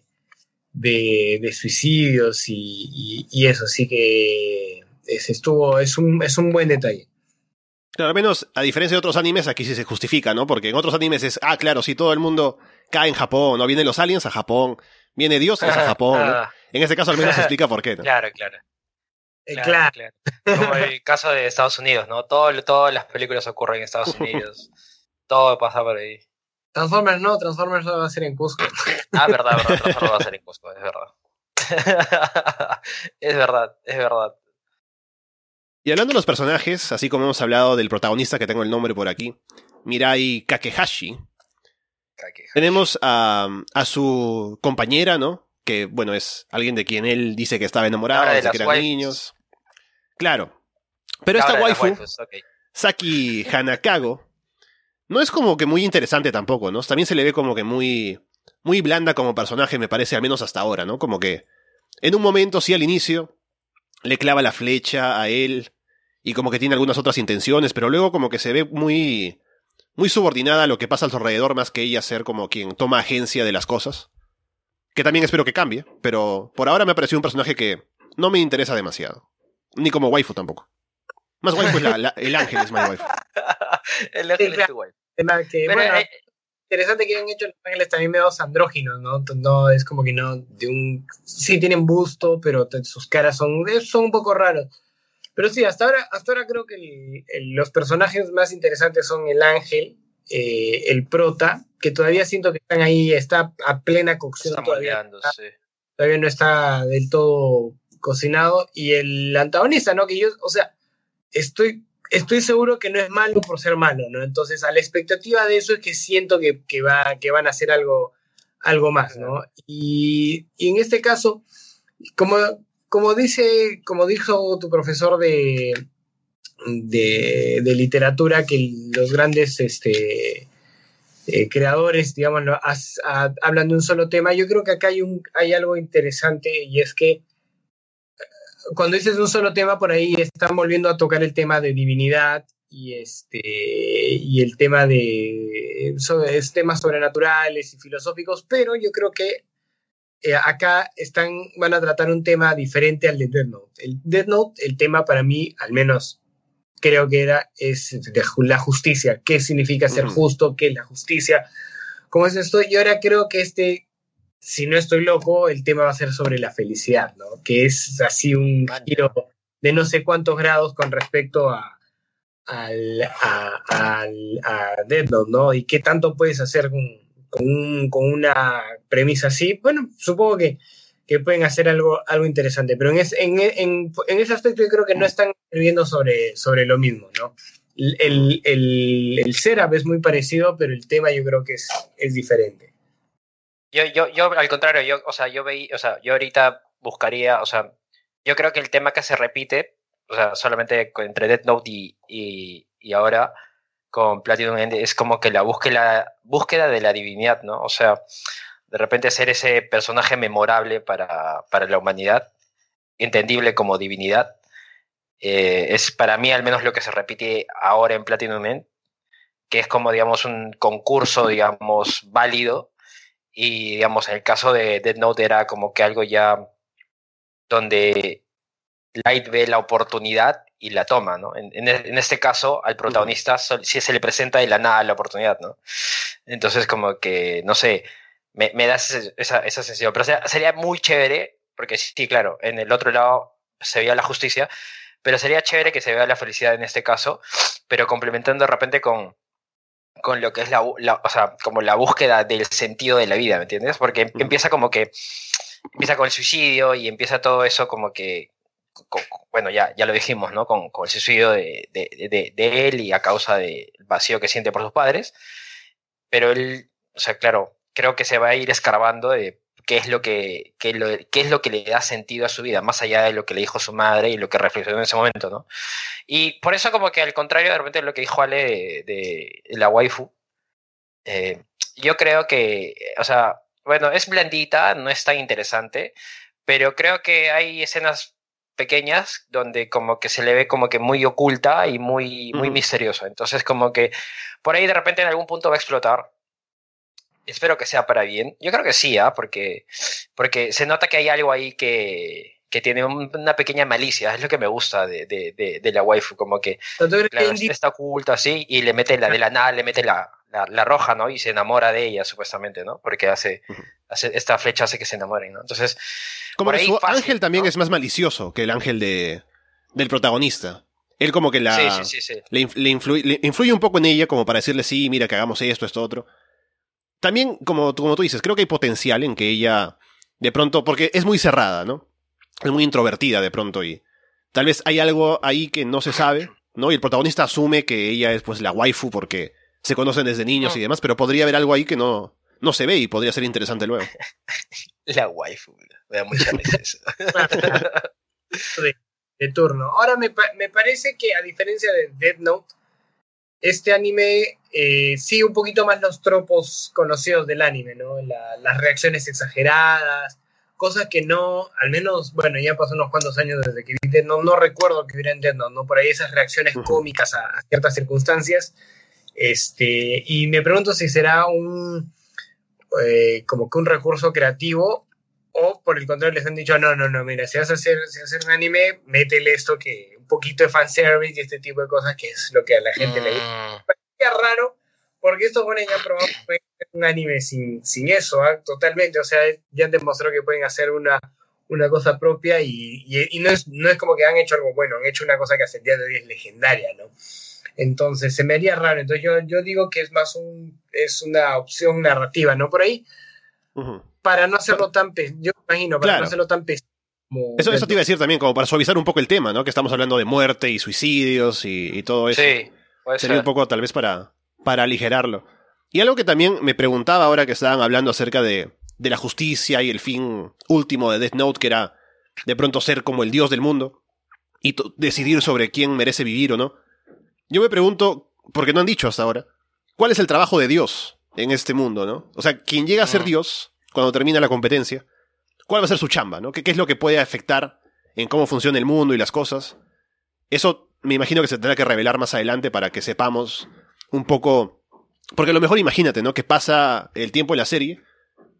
de, suicidios y, y, eso, así que es, estuvo, es, un, es un buen detalle.
Claro, al menos a diferencia de otros animes, aquí sí se justifica, ¿no? Porque en otros animes es, ah, claro, si todo el mundo cae en Japón, ¿no? Vienen los aliens a Japón, viene Dios a (laughs) Japón, ¿no? En este caso al menos se explica por qué, ¿no?
Claro, claro. Eh, claro, Como el (laughs) caso de Estados Unidos, ¿no? Todo, todas las películas ocurren en Estados (laughs) Unidos. Todo pasa por ahí.
Transformers no, Transformers va a ser en Cusco.
Ah, verdad, verdad, Transformers va a ser en Cusco, es verdad. (laughs) es verdad, es verdad.
Y hablando de los personajes, así como hemos hablado del protagonista que tengo el nombre por aquí, Mirai Kakehashi,
Kakehashi.
tenemos a, a su compañera, ¿no? Que, bueno, es alguien de quien él dice que estaba enamorado
Ahora de
desde que eran
waifus.
niños. Claro. Pero esta
Ahora las
waifu,
waifus.
Saki Hanakago, no es como que muy interesante tampoco, ¿no? También se le ve como que muy, muy blanda como personaje, me parece, al menos hasta ahora, ¿no? Como que en un momento, sí, al inicio, le clava la flecha a él y como que tiene algunas otras intenciones, pero luego como que se ve muy, muy subordinada a lo que pasa a su alrededor más que ella ser como quien toma agencia de las cosas. Que también espero que cambie, pero por ahora me ha parecido un personaje que no me interesa demasiado. Ni como waifu tampoco. Más waifu es la- el ángel, es más waifu. (laughs)
El ángel es tu waifu.
Tema que,
Pero,
bueno,
eh,
interesante que hayan hecho los ángeles también medio andróginos, ¿no? No es como que no, de un, sí tienen busto, pero te- sus caras son, son un poco raros. Pero sí, hasta ahora, hasta ahora creo que el- el- los personajes más interesantes son el ángel, eh, el prota, que todavía siento que están ahí, está a plena cocción
está
todavía, todavía no está del todo cocinado, y el antagonista, ¿no? Que yo, o sea, estoy, estoy seguro que no es malo por ser malo, ¿no? Entonces, a la expectativa de eso es que siento que, que, va, que van a hacer algo, algo más, ¿no? Y, y en este caso, como, como dice, como dijo tu profesor de, de, de literatura, que los grandes este, eh, creadores, digamos, hablan de un solo tema, yo creo que acá hay, un, hay algo interesante y es que cuando dices un solo tema, por ahí están volviendo a tocar el tema de divinidad y este y el tema de so- es temas sobrenaturales y filosóficos, pero yo creo que eh, acá están van a tratar un tema diferente al de Death Note. El Death Note, el tema para mí, al menos creo que era es de la justicia, qué significa ser justo, qué es la justicia, cómo es esto. Y ahora creo que este si no estoy loco, el tema va a ser sobre la felicidad, ¿no? Que es así un giro de no sé cuántos grados con respecto a, al, a, al- a Note, ¿no? Y qué tanto puedes hacer con, con, un- con una premisa así. Bueno, supongo que, que pueden hacer algo, algo interesante, pero en, es- en, en- en ese aspecto yo creo que no están escribiendo sobre, sobre lo mismo, ¿no? El, el, el, el setup es muy parecido, pero el tema yo creo que es, es diferente.
Yo, yo, yo, al contrario, yo, o sea, yo veí, o sea, yo ahorita buscaría, o sea, yo creo que el tema que se repite, o sea, solamente entre Death Note y, y, y ahora con Platinum End es como que la búsqueda, búsqueda de la divinidad, ¿no? O sea, de repente ser ese personaje memorable para, para la humanidad, entendible como divinidad, eh, es para mí al menos lo que se repite ahora en Platinum End, que es como, digamos, un concurso, digamos, válido y, digamos, en el caso de Dead Note era como que algo ya donde Light ve la oportunidad y la toma, ¿no? En, en, en este caso, al protagonista sí se le presenta de la nada la oportunidad, ¿no? Entonces, como que, no sé, me, me da esa, esa sensación. Pero sea- sería muy chévere, porque sí, claro, en el otro lado se veía la justicia, pero sería chévere que se vea la felicidad en este caso, pero complementando de repente con, con lo que es la, o sea, como la búsqueda del sentido de la vida, ¿me entiendes? Porque empieza como que, empieza con el suicidio y empieza todo eso como que, con- con- bueno, ya, ya lo dijimos, ¿no? Con, con el suicidio de, de, de- de él y a causa del vacío que siente por sus padres, pero él, o sea, claro, creo que se va a ir escarbando de qué es lo que, qué lo- qué es lo que le da sentido a su vida, más allá de lo que le dijo su madre y lo que reflexionó en ese momento, ¿no? Y por eso como que al contrario de repente lo que dijo Ale de, de la waifu, eh, yo creo que, o sea, bueno, es blandita, no es tan interesante, pero creo que hay escenas pequeñas donde como que se le ve como que muy oculta y muy, muy
Ujú.
misteriosa. Entonces como que por ahí de repente en algún punto va a explotar. Espero que sea para bien. Yo creo que sí, ¿ah? porque, porque se nota que hay algo ahí que, que tiene un- una pequeña malicia. Es lo que me gusta de, de, de, de la waifu, como que
¿No te crees que
claro, está oculta así y le mete la de la nada, le mete la, la, la roja, ¿no? Y se enamora de ella, supuestamente, ¿no? Porque hace, hace esta flecha hace que se enamoren, ¿no? Entonces,
Como que su
fácil,
ángel también
¿no?
es más malicioso que el ángel de, del protagonista. Él como que la...
Sí, sí, sí, sí.
Le, inf- le influye, le influye un poco en ella como para decirle, sí, mira, que hagamos esto, esto, otro. También, como, tú- como tú dices, creo que hay potencial en que ella, de pronto, porque es muy cerrada, ¿no? Es muy introvertida de pronto y tal vez hay algo ahí que no se sabe, ¿no? Y el protagonista asume que ella es pues la waifu porque se conocen desde niños y demás, pero podría haber algo ahí que no, no se ve y podría ser interesante luego. (laughs)
La waifu, me da mucha risa eso. (laughs)
de, de turno. Ahora me, pa- me parece que a diferencia de Death Note, este anime eh, sigue un poquito más los tropos conocidos del anime, ¿no? La- las reacciones exageradas, cosas que no, al menos, bueno, ya pasó unos cuantos años desde que vi Note, no recuerdo que hubiera en Death Note, ¿no? Por ahí esas reacciones cómicas a, a ciertas circunstancias. Este, y me pregunto si será un, eh, como que un recurso creativo o por el contrario les han dicho, no, no, no, mira, si vas a hacer, si vas a hacer un anime, métele esto que poquito de fanservice y este tipo de cosas que es lo que a la gente le gusta.
Mm,
Es raro, porque estos buenos ya han probado que pueden hacer un anime sin, sin eso, ¿ah? totalmente, o sea, ya han demostrado que pueden hacer una, una cosa propia y, y, y no, es, no es como que han hecho algo bueno, han hecho una cosa que hasta el día de hoy es legendaria, ¿no? Entonces, se me haría raro, entonces yo, yo digo que es más un, es una opción narrativa, ¿no? Por ahí,
Ujú.
para no hacerlo tan pesado, yo me imagino, para
Claro.
no hacerlo tan pesado como...
Eso, eso te iba a decir también, como para suavizar un poco el tema, ¿no? Que estamos hablando de muerte y suicidios y, y todo eso.
sí, puede
Sería
ser.
un poco tal vez para, para aligerarlo. Y algo que también me preguntaba ahora que estaban hablando acerca de, de la justicia y el fin último de Death Note, que era de pronto ser como el dios del mundo y decidir sobre quién merece vivir o no. Yo me pregunto, porque no han dicho hasta ahora, ¿cuál es el trabajo de Dios en este mundo, no? O sea, quien llega a ser
Mm.
Dios cuando termina la competencia, ¿cuál va a ser su chamba, no? ¿Qué, qué es lo que puede afectar en cómo funciona el mundo y las cosas? Eso me imagino que se tendrá que revelar más adelante para que sepamos un poco. Porque a lo mejor imagínate, ¿no? Que pasa el tiempo en la serie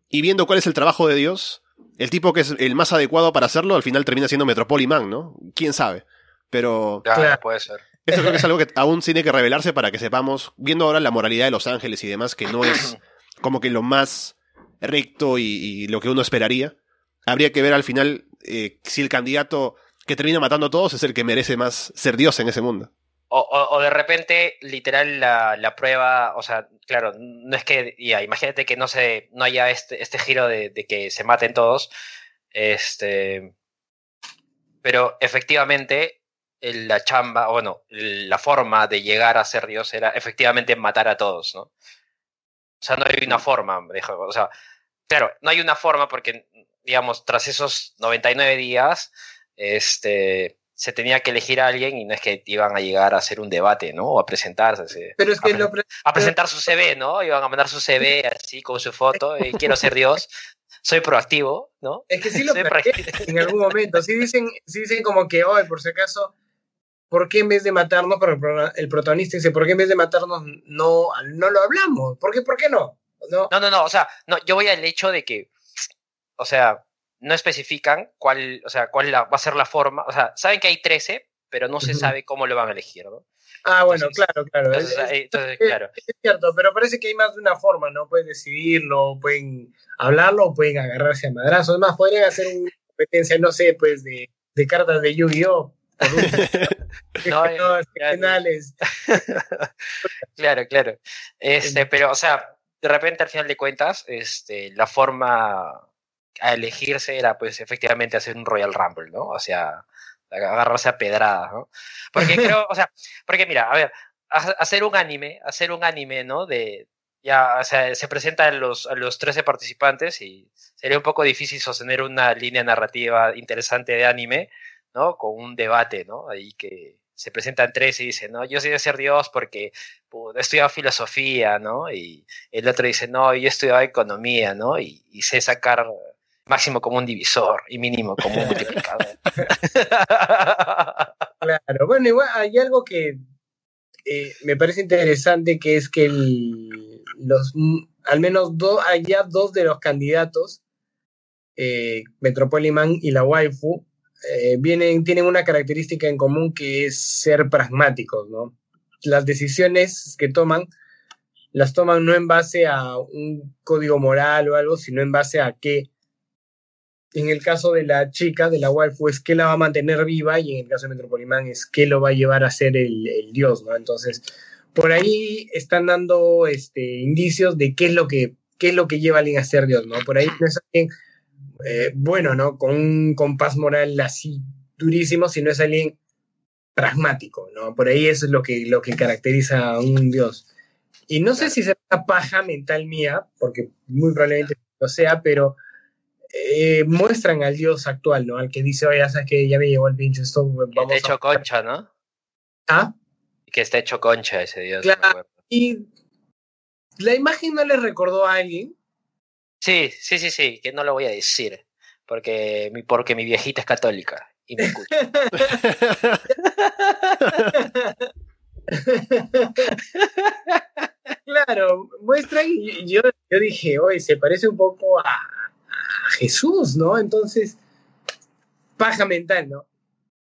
y viendo cuál es el trabajo de Dios, el tipo que es el más adecuado para hacerlo al final termina siendo Metropoliman, ¿no? ¿Quién sabe? Pero
Claro,
Claro.
puede ser.
eso creo que es algo que aún tiene que revelarse para que sepamos, viendo ahora la moralidad de Los Ángeles y demás, que no es como que lo más recto y, y lo que uno esperaría. Habría que ver al final eh, si el candidato que termina matando a todos es el que merece más ser Dios en ese mundo.
O, de repente, literal, la, la prueba, o sea, claro, no es que, imagínate que no se, no haya este, este giro de, que se maten todos, este, pero efectivamente la chamba, bueno, la forma de llegar a ser Dios era efectivamente matar a todos, ¿no? O sea, no hay una forma, dijo, o sea, claro, no hay una forma porque, digamos, tras esos 99 días, este, se tenía que elegir a alguien y no es que iban a llegar a hacer un debate, ¿no? O a presentarse. se-
Pero es que
a,
lo,
presen- a presentar su CV, ¿no? Iban a mandar su CV así con su foto, y quiero ser Dios, soy proactivo, ¿no?
Es que sí lo en algún momento. Sí dicen, sí dicen como que, hoy por si acaso, ¿por qué en vez de matarnos, pero el protagonista dice, ¿por qué en vez de matarnos no, no lo hablamos? ¿Por qué, por qué no? ¿No?
No, no, no, o sea, no, yo voy al hecho de que, o sea, no especifican cuál, o sea, cuál la- va a ser la forma, o sea, saben que hay 13, pero no se sabe cómo lo van a elegir, ¿no?
Ah, bueno,
Entonces-
claro, claro.
Entonces,
Es-
entonces, claro.
es cierto, pero parece que hay más de una forma, ¿no? Pueden decidirlo, pueden hablarlo, pueden agarrarse a madrazos. Además, podrían hacer una competencia, no sé, pues, de, de cartas de Yu-Gi-Oh! (laughs)
No,
No,
ya, ya.
finales. (laughs)
Claro, claro. (laughs) Este, pero, o sea, de repente al final de cuentas, este, la forma a elegirse era, pues, efectivamente hacer un Royal Rumble, ¿no? O sea, agarrarse a pedradas, ¿no? Porque (laughs) creo, o sea, porque mira, a ver, ha- hacer un anime, hacer un anime, ¿no? De, ya, o sea, se presenta a los, a los 13 participantes y sería un poco difícil sostener una línea narrativa interesante de anime, ¿no? Con un debate, ¿no? Ahí que se presentan tres y dicen, no, yo soy de ser Dios porque pu- he estudiado filosofía, ¿no? Y el otro dice, no, yo he estudiado economía, ¿no? Y, y sé sacar máximo como un divisor y mínimo como un multiplicador. (laughs)
Claro, bueno, igual hay algo que eh, me parece interesante, que es que el- los, al menos dos, allá dos de los candidatos, eh, Metropoliman y la waifu, eh, vienen, tienen una característica en común que es ser pragmáticos, ¿no? Las decisiones que toman las toman no en base a un código moral o algo, sino en base a qué en el caso de la chica, de la waifu, es que la va a mantener viva y en el caso de Metropolimán es que lo va a llevar a ser el, el dios, ¿no? Entonces, por ahí están dando este, indicios de qué es lo que, qué es lo que lleva a alguien a ser dios, ¿no? Por ahí no es alguien eh, bueno, ¿no? Con un compás moral así durísimo, sino es alguien pragmático, ¿no? Por ahí eso es lo que, lo que caracteriza a un dios. Y no sé si será una paja mental mía, porque muy probablemente lo sea, pero eh, muestran al dios actual, ¿no? Al que dice, oye, sabes que ya me llegó el pinche esto, vamos
que está hecho concha, ¿no?
¿Ah?
Que está hecho concha ese dios.
Claro. Y la imagen no le recordó a alguien.
Sí, sí, sí, sí, que no lo voy a decir, porque mi, porque mi viejita es católica y me escucha. (laughs)
claro, muestra y yo, yo dije, oye, se parece un poco a, a, Jesús, ¿no? Entonces, paja mental, ¿no?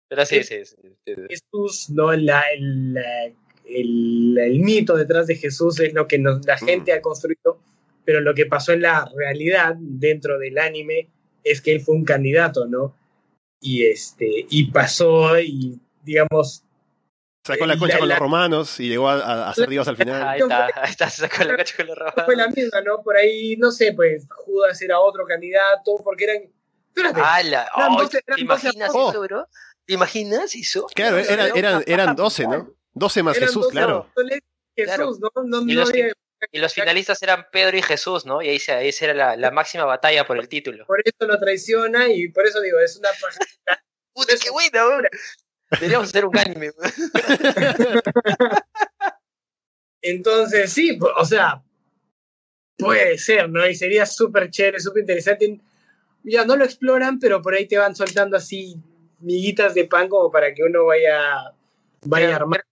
Pero sí, sí, sí, sí.
Jesús, ¿no? La, la, el, el, mito detrás de Jesús es lo que nos, la gente mm. ha construido, pero lo que pasó en la realidad dentro del anime es que él fue un candidato, ¿no? Y, este, y pasó y, digamos,
Sacó la concha la, con la, los romanos y llegó a, a ser Dios al final.
Ahí está, ahí está, sacó la concha con los romanos.
Fue la misma, ¿no? Por ahí, no sé, pues Judas era otro candidato, porque eran. Espérate.
¡Hala! Oh, eran 12, eran ¿Te imaginas 12 eso, bro? ¿Te imaginas eso?
Claro, eran, eran, eran 12, ¿no? 12 más
eran
Jesús,
12,
claro.
Jesús, ¿no? no,
y,
no
los,
había...
y, los, finalistas eran Pedro y Jesús, ¿no? Y ahí, se, ahí era la, la, máxima batalla por el título.
Por eso lo traiciona y por eso digo, es una. (laughs)
¡Puta, qué buena, bro! Deberíamos hacer un anime.
Entonces, sí, o sea, puede ser, ¿no? Y sería súper chévere, súper interesante. Ya no lo exploran, pero por ahí te van soltando así miguitas de pan como para que uno vaya, vaya
creo,
a armar.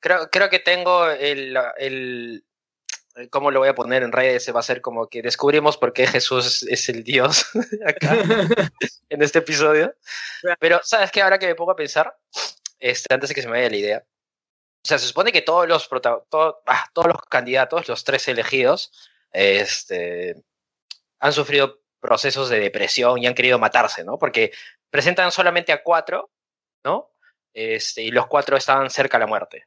Creo, creo que tengo el, el, ¿Cómo lo voy a poner en redes? Va a ser como que descubrimos por qué Jesús es el Dios (laughs) acá (laughs) en este episodio. Pero, ¿sabes qué? Ahora que me pongo a pensar, este, antes de que se me vaya la idea, o sea, se supone que todos los, todo, ah, todos los candidatos, los tres elegidos, este, han sufrido procesos de depresión y han querido matarse, ¿no? Porque presentan solamente a cuatro, ¿no? Este, y los cuatro estaban cerca a la muerte.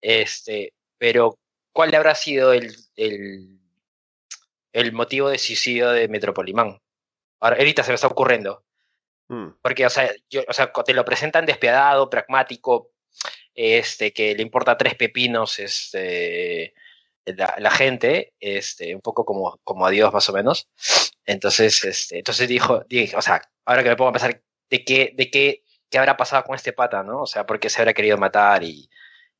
Este, pero ¿cuál habrá sido el, el, el motivo de suicidio de Metropolimán? Ahora, ahorita se me está ocurriendo.
Mm.
Porque, o sea, yo, o sea, te lo presentan despiadado, pragmático, este, que le importa tres pepinos este, la, la, gente, este, un poco como, como a Dios más o menos. Entonces, este, entonces dijo, dije, o sea, ahora que me pongo a pensar de qué, de qué, qué habrá pasado con este pata, ¿no? O sea, por qué se habrá querido matar y,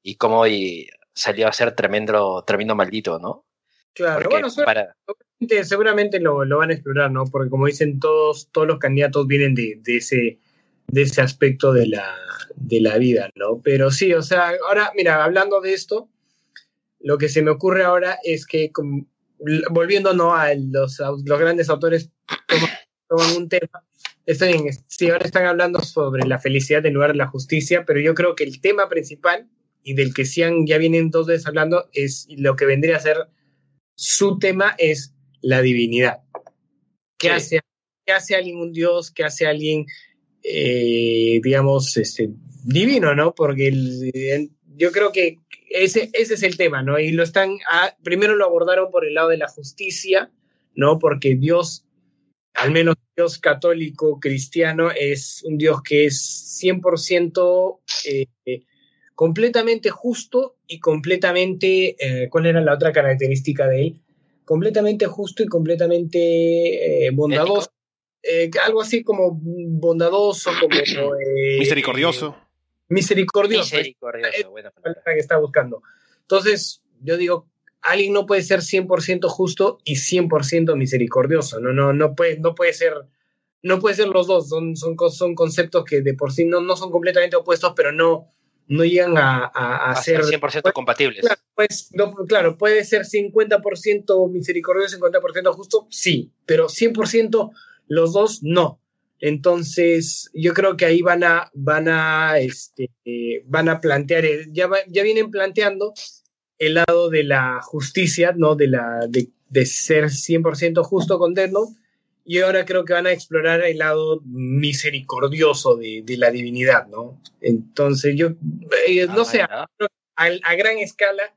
y cómo y salió a ser tremendo, tremendo maldito, ¿no?
Claro, Porque bueno, para... seguramente, seguramente lo, lo, van a explorar, ¿no? Porque como dicen todos, todos los candidatos vienen de, de ese de ese aspecto de la, de la vida, ¿no? Pero sí, o sea, ahora, mira, hablando de esto, lo que se me ocurre ahora es que, como, volviendo ¿no? a los, los grandes autores toman, toman un tema, está bien, sí, ahora están hablando sobre la felicidad en lugar de la justicia, pero yo creo que el tema principal y del que sean, ya vienen dos veces hablando es lo que vendría a ser su tema es la divinidad. ¿Qué, sí. hace, ¿qué hace alguien un dios? ¿Qué hace alguien eh, digamos, este, divino, ¿no? Porque el, el, yo creo que ese, ese es el tema, ¿no? Y lo están, ah, primero lo abordaron por el lado de la justicia, ¿no? Porque Dios, al menos Dios católico cristiano, es un Dios que es 100% eh, completamente justo y completamente, eh, ¿cuál era la otra característica de él? Completamente justo y completamente eh, bondadoso. Eh, algo así como bondadoso, como (clears throat) eh,
misericordioso.
Misericordioso.
Misericordioso, buena
palabra que está buscando. Entonces, yo digo, alguien no puede ser 100% justo y 100% misericordioso, no no no puede no puede ser no puede ser los dos, son son, son conceptos que de por sí no, no son completamente opuestos, pero no no llegan a, a, a,
a
ser
100% pues, compatibles.
Claro, pues, no, claro, puede ser 50% misericordioso, 50% justo, sí, pero 100% los dos no. Entonces, yo creo que ahí van a, van a, este, eh, van a plantear, ya, va, ya vienen planteando el lado de la justicia, ¿no? De, la, de, de ser 100% justo con Deadlock, y ahora creo que van a explorar el lado misericordioso de, de la divinidad, ¿no? Entonces yo, eh, no
Ah,
sé,
ya.
a, a gran escala,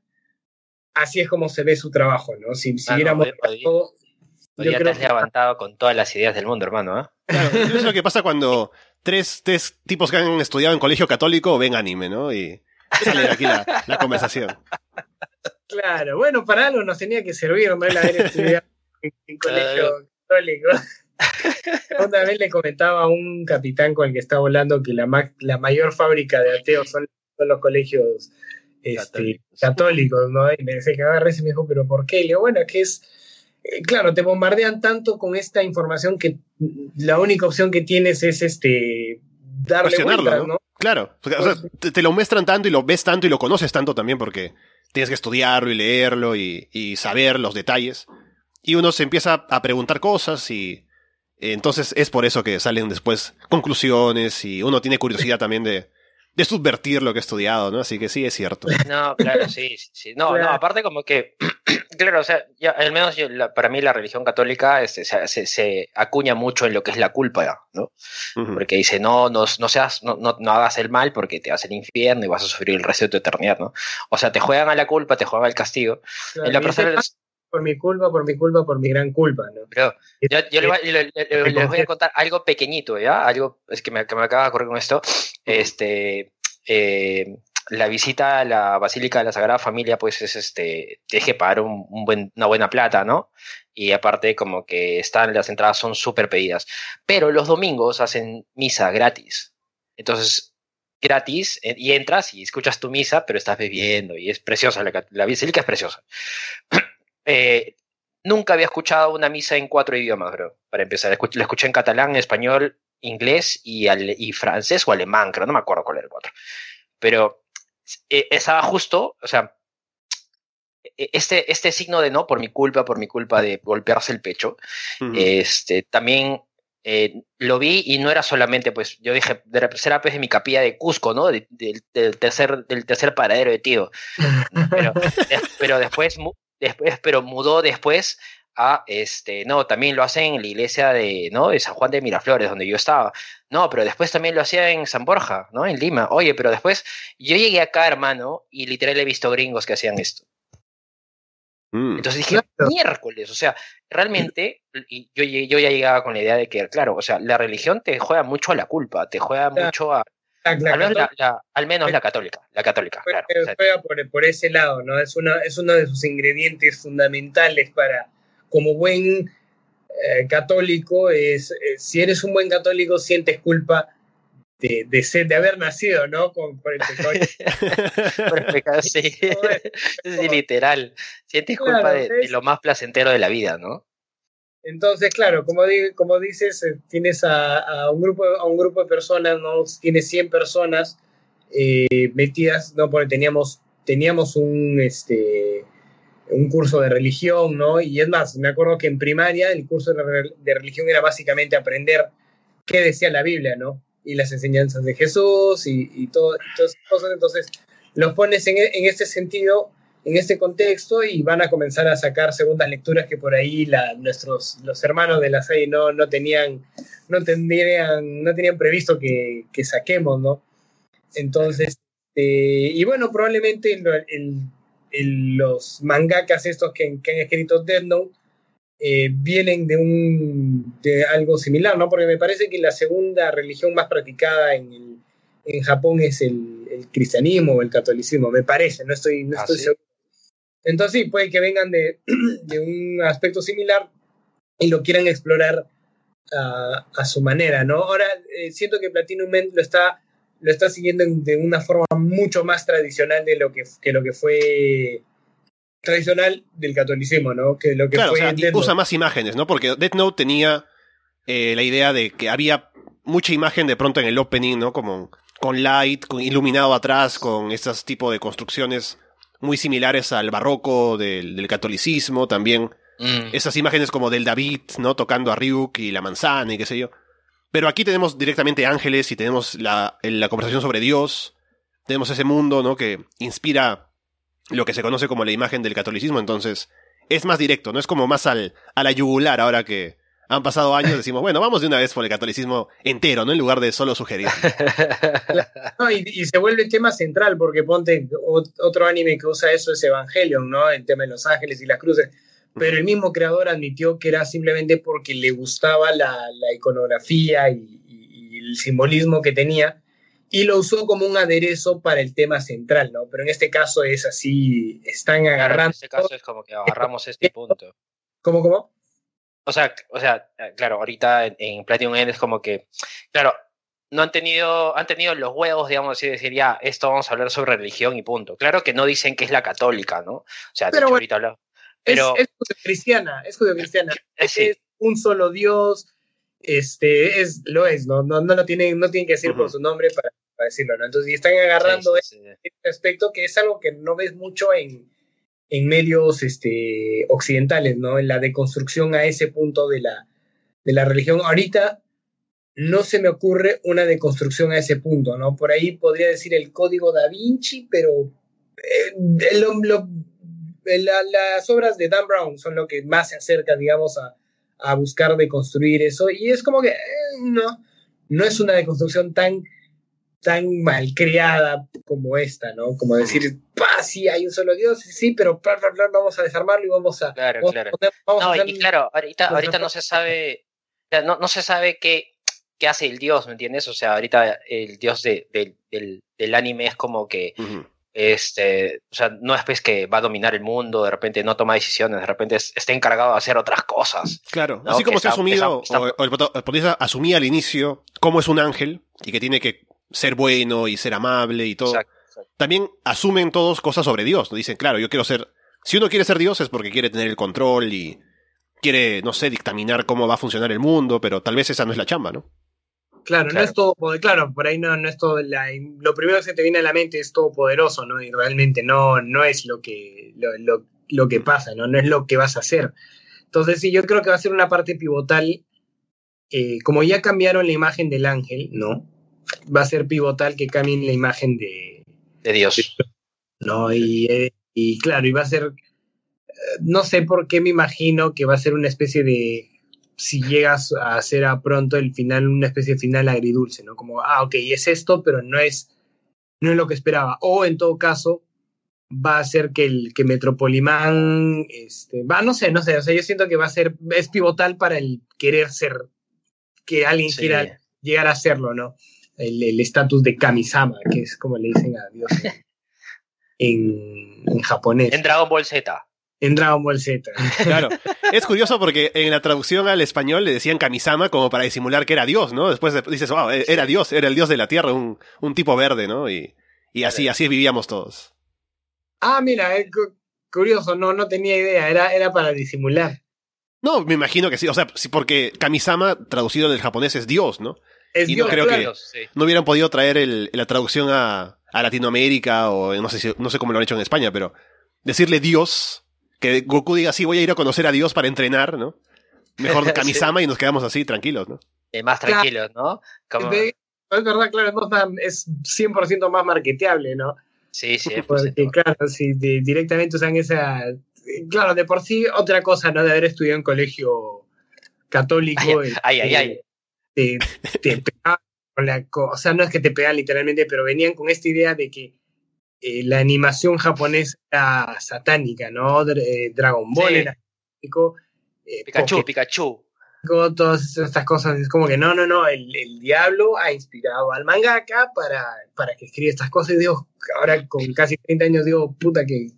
así es como se ve su trabajo, ¿no? Si
Ah, no,
siguiéramos yo
ya te
creo
has
que-
levantado con todas las ideas del mundo, hermano, ¿ah?
Claro, eso es lo que pasa cuando tres, tres tipos que han estudiado en colegio católico ven anime, ¿no? Y sale de aquí la, la conversación.
Claro, bueno, para algo nos tenía que servir, ¿no? El haber estudiado en, en colegio católico. (laughs) Una vez le comentaba a un capitán con el que estaba hablando que la, ma- la mayor fábrica de ateos son, son los colegios este,
Católicos.
católicos, ¿no? Y me decía que agarré y me dijo, ¿pero por qué? Y le digo, bueno, que es. eh, Claro, te bombardean tanto con esta información que la única opción que tienes es este darle vueltas,
¿no?
¿no?
Claro. O sea, o sea, te, te lo muestran tanto y lo ves tanto y lo conoces tanto también porque tienes que estudiarlo y leerlo y, y saber los detalles. Y uno se empieza a preguntar cosas y eh, entonces es por eso que salen después conclusiones y uno tiene curiosidad también de, de subvertir lo que ha estudiado, ¿no? Así que sí, es cierto.
No, claro, sí, sí, sí. No,
Claro.
no, aparte como que, (clears throat) claro, o sea, ya, al menos yo- la- para mí la religión católica este, se, se- se acuña mucho en lo que es la culpa, ¿no? Porque dice, no, no, no seas, no, no, no hagas el mal porque te vas al infierno y vas a sufrir el resto de tu eternidad, ¿no? O sea, te juegan a la culpa, te juegan al castigo.
Claro,
En la
y dice,
persona,
"Ah, por mi culpa, por mi culpa, por mi gran culpa, ¿no?
Pero yo, yo le le- le- le- les voy a contar algo pequeñito, ¿ya? Algo es que me, que me acaba de ocurrir con esto. Este, eh, la visita a la Basílica de la Sagrada Familia, pues es este, tienes que pagar un, un buen, una buena plata, ¿no? Y aparte, como que están, las entradas son súper pedidas. Pero los domingos hacen misa gratis. Entonces, gratis, eh, y entras y escuchas tu misa, pero estás bebiendo, y es preciosa, la, la basílica es preciosa. (clears throat) Eh, nunca había escuchado una misa en cuatro idiomas, bro. Para empezar, la escuché en catalán, español, inglés y, ale- y francés o alemán, creo, no me acuerdo cuál era el cuatro. Pero eh, estaba justo, o sea, e- este, este signo de no, por mi culpa, por mi culpa de golpearse el pecho,
Ujú.
este, también eh, lo vi y no era solamente, pues, yo dije, de la tercera vez de mi capilla de Cusco, ¿no? De- del, del tercer, del tercer paradero de tío. (laughs) Pero, de- pero después, mu- después, pero mudó después a, este, no, también lo hacen en la iglesia de, ¿no? De San Juan de Miraflores, donde yo estaba. No, pero después también lo hacía en San Borja, ¿no? En Lima. Oye, pero después, yo llegué acá, hermano, y literal he visto gringos que hacían esto.
Mm.
Entonces dije,
Claro.
miércoles, o sea, realmente, y yo, yo ya llegaba con la idea de que, claro, o sea, la religión te juega mucho a la culpa, te juega
Claro.
mucho a,
La- la
al menos la,
católica
la- al menos la católica, la católica,
juega,
claro.
por, por ese lado, ¿no? Es, una, es uno de sus ingredientes fundamentales para, como buen eh, católico, es, eh, si eres un buen católico, sientes culpa de, de, ser, de haber nacido, ¿no? Con, por el pecado. (laughs)
por el pecado, sí, (laughs) sí, literal. Sientes
Claro,
culpa de, lo más placentero de la vida, ¿no?
Entonces, claro, como, como dices, eh, tienes a, a un grupo, a un grupo de personas, ¿no? Tienes 100 personas eh, metidas, ¿no? Porque teníamos, teníamos un, este, un curso de religión, ¿no? Y es más, me acuerdo que en primaria el curso de, re- de religión era básicamente aprender qué decía la Biblia, ¿no? Y las enseñanzas de Jesús y, y todo, todas esas cosas. Entonces, los pones en, en este sentido, en este contexto, y van a comenzar a sacar segundas lecturas que por ahí la, nuestros, los hermanos de la serie no, no tenían, no tendrían, no tenían previsto que, que saquemos, ¿no? Entonces, eh, y bueno, probablemente el- el- el- los mangakas estos que, que han escrito Death Note eh, vienen de un de algo similar, ¿no? Porque me parece que la segunda religión más practicada en, el- en Japón es el, el cristianismo o el catolicismo, me parece, no estoy, no
Ah,
estoy
¿sí?
seguro. Entonces sí, puede que vengan de, (clears throat) de un aspecto similar y lo quieran explorar a, a su manera, ¿no? Ahora eh, siento que Platinum Men lo está, lo está siguiendo en- de una forma mucho más tradicional de lo que, que lo que fue tradicional del catolicismo, ¿no? Que lo que
Claro, o
fue
sea,
Death
usa más imágenes, ¿no? Porque Death Note tenía eh, la idea de que había mucha imagen de pronto en el opening, ¿no? Como con light, con iluminado atrás, con estos tipos de construcciones muy similares al barroco del, del catolicismo, también
Mm.
esas imágenes como del David, ¿no? Tocando a Ryuk y la manzana y qué sé yo. Pero aquí tenemos directamente ángeles y tenemos la, la conversación sobre Dios, tenemos ese mundo, ¿no? Que inspira lo que se conoce como la imagen del catolicismo, entonces es más directo, ¿no? Es como más al, a la yugular ahora que han pasado años, decimos, bueno, vamos de una vez por el catolicismo entero, ¿no? En lugar de solo sugerir. (laughs)
No, y, y se vuelve tema central, porque ponte ot- otro anime que usa eso es Evangelion, ¿no? El tema de los ángeles y las cruces. Pero el mismo creador admitió que era simplemente porque le gustaba la, la iconografía y, y- y el simbolismo que tenía y lo usó como un aderezo para el tema central, ¿no? Pero en este caso es así, están
Claro, en
agarrando.
este caso es como que agarramos este punto.
¿Cómo, cómo?
O sea, o sea, claro, ahorita en, en Platinum End es como que, claro, no han tenido, han tenido los huevos, digamos así, de decir, ya, esto vamos a hablar sobre religión y punto. Claro que no dicen que es la católica, ¿no? O sea, de
Pero
hecho,
bueno,
ahorita habla-
Es,
Pero,
es es judeocristiana.
eh, sí,
es un solo Dios, este, es, lo es, ¿no? No, no lo tienen, no tienen que decir por su nombre para, para decirlo, ¿no? Entonces, y están agarrando
sí, sí.
este aspecto que es algo que no ves mucho en, en medios este, occidentales, ¿no? En la deconstrucción a ese punto de la, de la religión. Ahorita no se me ocurre una deconstrucción a ese punto, ¿no? Por ahí podría decir el código da Vinci, pero eh, lo- la- las obras de Dan Brown son lo que más se acerca, digamos, a, a buscar deconstruir eso. Y es como que eh, no, no es una deconstrucción tan tan malcriada como esta, ¿no? Como decir, pa, sí, hay un solo Dios, sí, pero bla, bla, bla, vamos a desarmarlo y vamos a...
Claro,
vamos a
claro.
poner- vamos a
No,
hacer-
y claro, ahorita, ahorita no se sabe, o sea, no, no se sabe qué, qué hace el dios, ¿me entiendes? O sea, ahorita el dios de- del- del, del anime es como que, este, o sea, no es pues que va a dominar el mundo, de repente no toma decisiones, de repente es- está encargado de hacer otras cosas.
Claro,
No,
así
que
como se ha
está-
asumido,
está-
o, el protagonista asumía al inicio cómo es un ángel y que tiene que ser bueno y ser amable y todo.
Exacto, exacto.
También asumen todos cosas sobre Dios. ¿no? Dicen, claro, yo quiero ser. Si uno quiere ser Dios es porque quiere tener el control y quiere, no sé, dictaminar cómo va a funcionar el mundo, pero tal vez esa no es la chamba, ¿no?
Claro, no
Claro.
es todo, poder- claro, por ahí no, no es todo, la- lo primero que se te viene a la mente es todopoderoso, ¿no? Y realmente no, no es lo que, lo, lo- lo que pasa, ¿no? No es lo que vas a hacer. Entonces, sí, yo creo que va a ser una parte pivotal, eh, como ya cambiaron la imagen del ángel, ¿no? Va a ser pivotal que cambien la imagen de,
De Dios.
¿no? Y, eh, y claro, y va a ser, eh, no sé por qué me imagino que va a ser una especie de, si llegas a hacer a pronto el final, una especie de final agridulce, ¿no? Como, ah, ok, es esto, pero no es, no es lo que esperaba. O en todo caso, va a ser que el que Metropolimán, este, va, no sé, no sé, o sea, yo siento que va a ser, es pivotal para el querer ser, que alguien
Sí.
quiera llegar a serlo, ¿no? El el estatus de Kamisama, que es como le dicen a Dios en, (laughs) en, japonés,
En Dragon Ball Z.
en Dragon Ball Z. (laughs)
Claro. es curioso porque en la traducción al español le decían Kamisama como para disimular que era Dios, ¿no? Después de- dices, wow, era Dios, era el Dios de la Tierra, un, un tipo verde, ¿no? Y, y así, así vivíamos todos.
Ah, mira, es cu- curioso, no, no tenía idea, era, era para disimular.
No, me imagino que sí, o sea, sí, porque Kamisama traducido del japonés es Dios, ¿no?
Es
Y no
Dios,
creo
claro.
que-
sí.
no hubieran podido traer el- la traducción a, a Latinoamérica o no sé, si- no sé cómo lo han hecho en España, pero decirle Dios, que Goku diga sí, voy a ir a conocer a Dios para entrenar, ¿no? Mejor (laughs)
Sí.
Kamisama y nos quedamos así, tranquilos, ¿no?
Eh, más
Claro.
tranquilos, ¿no? Como-
De- Es verdad, claro, es, más- es 100% más marketeable, ¿no?
sí, sí,
Porque, claro, si de- directamente usan esa. Claro, de por sí, otra cosa, ¿no? De haber estudiado en colegio católico.
Ay, ay, ay.
Te, te (laughs) pegaban con la o sea, no es que te pegan literalmente, pero venían con esta idea de que eh, la animación japonesa era satánica, ¿no? Eh, Dragon Ball
Sí.
era satánico, eh,
Pikachu, Pikachu.
todas estas cosas, es como que no, no, no, el, el diablo ha inspirado al mangaka para, para que escriba estas cosas y digo, ahora con casi 30 años digo, puta, que,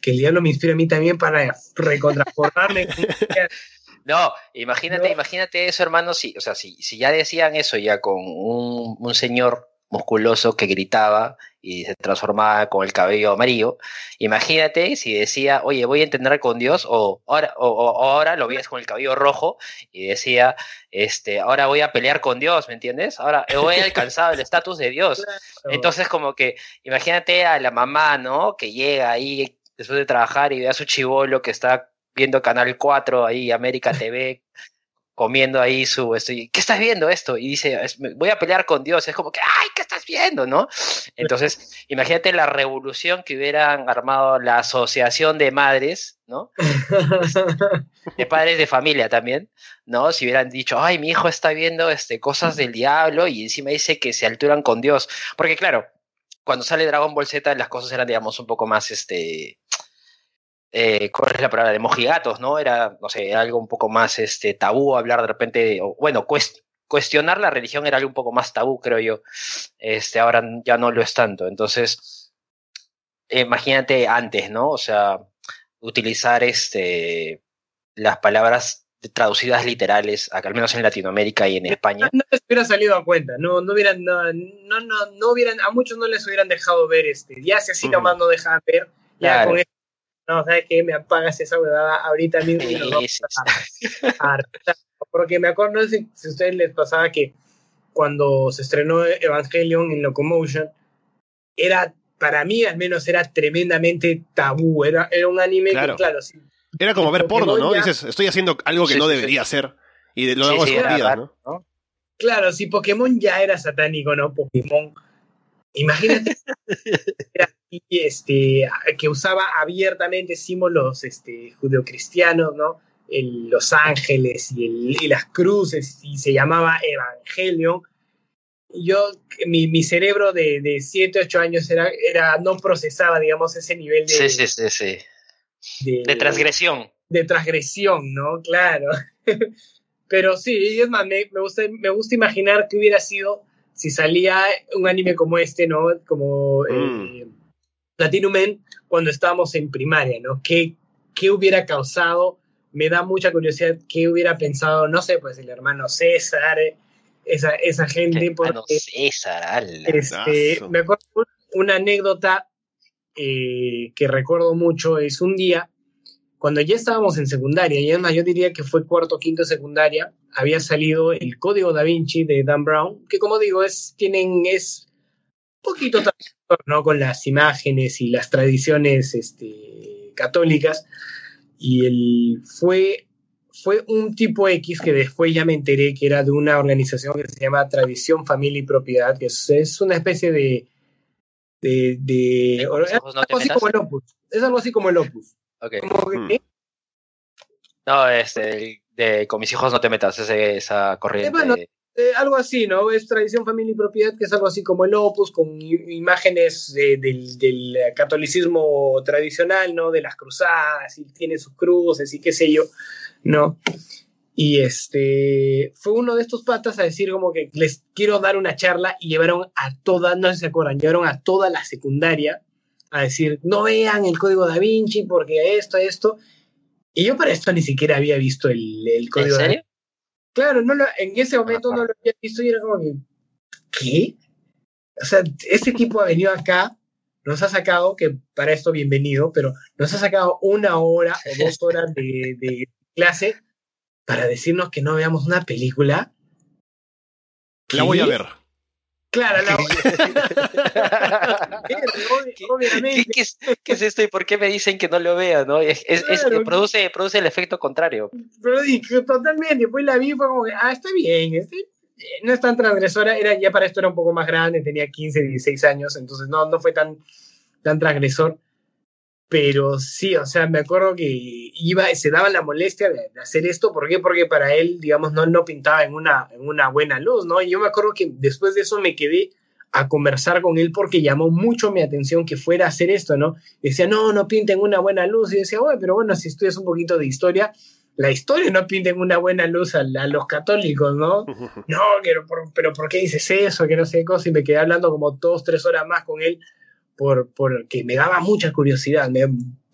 que el diablo me inspira a mí también para recontraformarme. (laughs)
No, imagínate,
No.
imagínate eso, hermano, si, o sea, si, si ya decían eso ya con un, un señor musculoso que gritaba y se transformaba con el cabello amarillo, imagínate si decía, oye, voy a entrenar con Dios, o ahora, o, o- ahora lo veías con el cabello rojo y decía, este, ahora voy a pelear con Dios, ¿me entiendes? Ahora voy a (laughs) alcanzar el estatus de Dios. Entonces, como que, imagínate a la mamá, ¿no? Que llega ahí después de trabajar y ve a su chivolo que está viendo Canal 4 ahí, América TV, comiendo ahí su, estoy, ¿qué estás viendo esto? Y dice, voy a pelear con Dios. Es como que, ay, ¿qué estás viendo? ¿No? Entonces, imagínate la revolución que hubieran armado la asociación de madres, ¿no? de padres de familia también, ¿no? Si hubieran dicho, ay, mi hijo está viendo este, cosas del diablo y encima dice que se alturan con Dios. Porque claro, cuando sale Dragon Ball Z las cosas eran, digamos, un poco más, este, eh, ¿cuál es la palabra? De mojigatos, ¿no? Era, no sé, algo un poco más este, tabú hablar de repente, o, bueno, cuestionar la religión era algo un poco más tabú, creo yo. Este, ahora ya no lo es tanto. Entonces, imagínate antes, ¿no? O sea, utilizar este, las palabras traducidas literales, acá al menos en Latinoamérica y en España.
No les hubiera salido a cuenta, no, no hubieran, no, no, no, hubieran, a muchos no les hubieran dejado ver este, ya si así nomás no dejaban ver, ya con esto no, ¿sabes qué? Me apagas esa huevada ahorita mismo. (laughs) porque me acuerdo, no sé si a ustedes les pasaba que cuando se estrenó Evangelion en Locomotion, era, para mí al menos, era tremendamente tabú. Era, era un anime que, claro, sí.
Era como ver porno, ¿no? Dices, estoy haciendo algo que no debería hacer. Y lo hago escondidas, ¿no?
Claro, si Pokémon ya era satánico, ¿no? Pokémon. Imagínate (laughs) este, que usaba abiertamente símbolos este, judeocristianos, ¿no? los ángeles y, las cruces, y se llamaba Evangelio. Yo, mi, mi cerebro de, de 7, 8 años era, era, no procesaba, digamos, ese nivel de...
Sí, sí, sí, sí. De, transgresión.
De transgresión, ¿no? Claro. (laughs) Pero sí, es más, me, me, gusta, me gusta imaginar que hubiera sido si salía un anime como este, ¿no? Como... Mm. Eh, Platinum Men cuando estábamos en primaria, ¿no? ¿Qué, ¿Qué hubiera causado? Me da mucha curiosidad qué hubiera pensado, no sé, pues el hermano César, esa, esa gente.
Porque, César,
este, me acuerdo una anécdota eh, que recuerdo mucho, es un día, cuando ya estábamos en secundaria, y además yo diría que fue cuarto o quinto secundaria, había salido el Código Da Vinci de Dan Brown, que como digo, es, tienen, es poquito ¿no? con las imágenes y las tradiciones este, católicas. Y él fue, fue un tipo X que después ya me enteré que era de una organización que se llama Tradición, Familia y Propiedad, que es, una especie de... de, algo así como el Opus. Es algo así como el Opus.
Hmm. No, este, de, con mis hijos no te metas, esa corriente.
Eh, algo así, ¿no? Es tradición, familia y propiedad, que es algo así como el opus, con imágenes del, catolicismo tradicional, ¿no? De las cruzadas, y tiene sus cruces y qué sé yo, ¿no? Y este fue uno de estos patas a decir como que les quiero dar una charla y llevaron a toda, no sé si se acuerdan, llevaron a toda la secundaria a decir, no vean el código da Vinci porque esto, esto. Y yo para esto ni siquiera había visto el, el código
¿En serio?
Claro, no en ese momento no lo había visto y era como que, ¿qué? O sea, este tipo ha venido acá, nos ha sacado, que para esto bienvenido, pero nos ha sacado una hora o dos (laughs) horas de, de clase para decirnos que no veamos una película.
La voy a ver.
Claro, la (laughs)
¿Qué, ¿Qué, es, ¿Qué, es, esto y por qué me dicen que no lo vea? ¿no? Es, es, produce, produce el efecto contrario.
totalmente. Después la vi y fue como que, ah, está bien. Este, no es tan transgresora. Era, ya para esto era un poco más grande, tenía 15, 16 años, entonces no, no fue tan, tan transgresor. Pero sí, o sea, me acuerdo que iba, se daba la molestia de, hacer esto. ¿Por qué? Porque para él, digamos, no, no pintaba en una, en una buena luz, ¿no? Y yo me acuerdo que después de eso me quedé a conversar con él porque llamó mucho mi atención que fuera a hacer esto, ¿no? Decía, no, no pinta en una buena luz. Y decía, bueno, pero bueno, si estudias un poquito de historia, la historia no pinta en una buena luz a, los católicos, ¿no? (laughs) no, pero, pero ¿por qué dices eso? Que no sé qué cosa. Y me quedé hablando como dos, tres horas más con él por, porque me daba mucha curiosidad, me,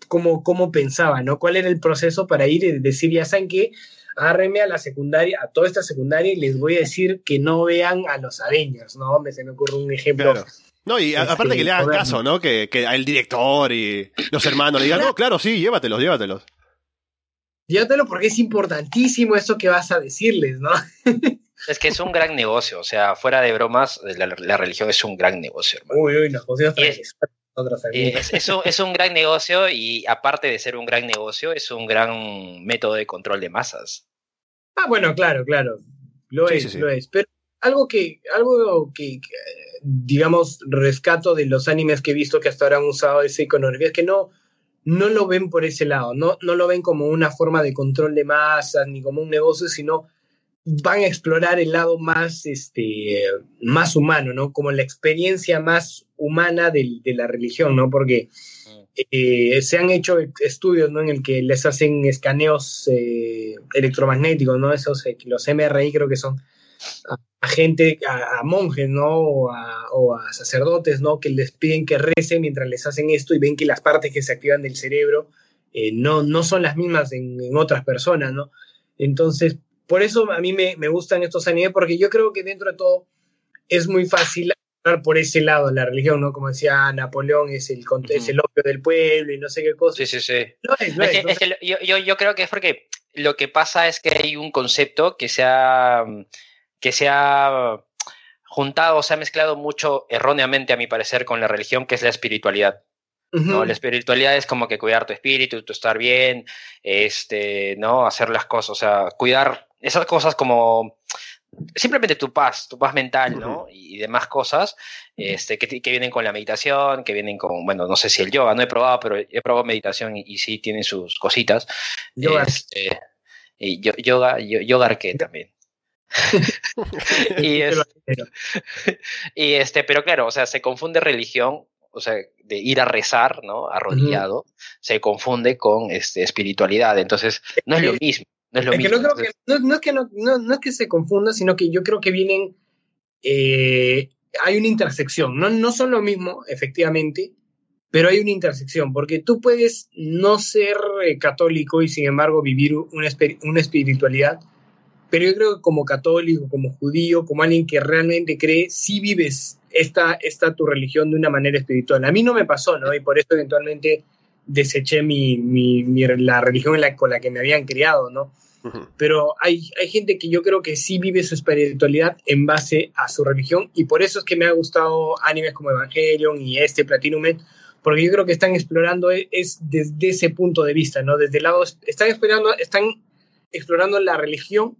cómo, cómo pensaba, ¿no? ¿Cuál era el proceso para ir y decir, ya saben que agárrenme a la secundaria, a toda esta secundaria y les voy a decir que no vean a los Avengers, ¿no? Me, se me ocurre un ejemplo.
No, y aparte este, que le hagan caso, ¿no? Que, que el director y los hermanos le digan, no, claro, sí, llévatelos, llévatelos.
Llévatelos porque es importantísimo eso que vas a decirles, ¿no? (laughs)
Es que es un gran negocio, o sea, fuera de bromas, la, religión es un gran negocio, hermano.
Uy, uy, nos pusimos
es, es, un, es un gran negocio y aparte de ser un gran negocio, es un gran método de control de masas.
Ah, bueno, claro, claro. Lo es, lo es. Pero algo que, algo que, digamos, rescato de los animes que he visto que hasta ahora han usado esa iconografía es que no, no lo ven por ese lado, no, no lo ven como una forma de control de masas ni como un negocio, sino van a explorar el lado más, este, más humano, ¿no? Como la experiencia más humana de, la religión, ¿no? Porque eh, se han hecho estudios, ¿no? En el que les hacen escaneos eh, electromagnéticos, ¿no? Esos, eh, los MRI creo que son a, gente, a, monjes, ¿no? O a, sacerdotes, ¿no? Que les piden que recen mientras les hacen esto y ven que las partes que se activan del cerebro no, no son las mismas en, en otras personas, ¿no? Entonces, por eso a mí me, me gustan estos animes, porque yo creo que dentro de todo es muy fácil por ese lado la religión, ¿no? Como decía Napoleón, es el, es el opio del pueblo y no sé qué cosa.
Sí, sí, sí. es, que, yo, yo, creo que es porque lo que pasa es que hay un concepto que se ha, que se ha juntado, se ha mezclado mucho erróneamente, a mi parecer, con la religión, que es la espiritualidad. ¿no? La espiritualidad es como que cuidar tu espíritu, tu estar bien, este, ¿no? Hacer las cosas, o sea, cuidar esas cosas como simplemente tu paz, tu paz mental, ¿no? Y, demás cosas este, que, que, vienen con la meditación, que vienen con, bueno, no sé si el yoga, no he probado, pero he probado meditación y, sí tienen sus cositas. Yoga. Este, y yoga, yoga también. (laughs) y, (laughs) y este, pero claro, o sea, se confunde religión o sea, de ir a rezar, ¿no? Arrodillado, se confunde con este, espiritualidad. Entonces, no es lo mismo. No es lo mismo.
no, es que no, no, es que se confunda, sino que yo creo que vienen. Eh, hay una intersección. No, no son lo mismo, efectivamente, pero hay una intersección, porque tú puedes no ser eh, católico y sin embargo vivir una, una espiritualidad, pero yo creo que como católico, como judío, como alguien que realmente cree, sí vives esta, esta tu religión de una manera espiritual. A mí no me pasó, ¿no? Y por eso eventualmente deseché mi, mi, la religión con la que me habían criado, ¿no? Pero hay, hay gente que yo creo que sí vive su espiritualidad en base a su religión y por eso es que me ha gustado animes como Evangelion y este Platinum porque yo creo que están explorando e, es, desde ese punto de vista, ¿no? Desde el lado, están explorando, están explorando la religión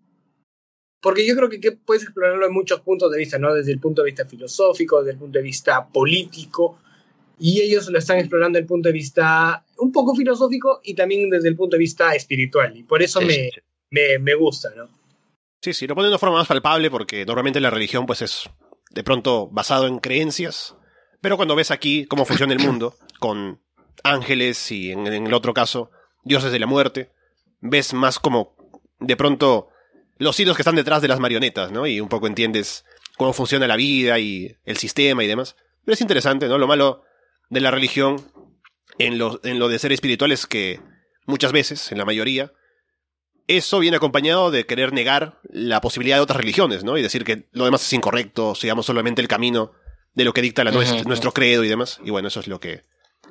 porque yo creo que, que, puedes explorarlo en muchos puntos de vista, ¿no? Desde el punto de vista filosófico, desde el punto de vista político, y ellos lo están explorando desde el punto de vista un poco filosófico y también desde el punto de vista espiritual, y por eso me, me, me, gusta, ¿no?
Sí, sí, lo ponen de una forma más palpable porque normalmente la religión pues es de pronto basado en creencias, pero cuando ves aquí cómo funciona el mundo, (coughs) con ángeles y en, en el otro caso, dioses de la muerte, ves más como de pronto los hilos que están detrás de las marionetas, ¿no? Y un poco entiendes cómo funciona la vida y el sistema y demás. Pero es interesante, ¿no? Lo malo de la religión en lo, en lo de ser espiritual es que muchas veces, en la mayoría, eso viene acompañado de querer negar la posibilidad de otras religiones, ¿no? Y decir que lo demás es incorrecto, sigamos solamente el camino de lo que dicta la nuestro, credo y demás. Y bueno, eso es lo que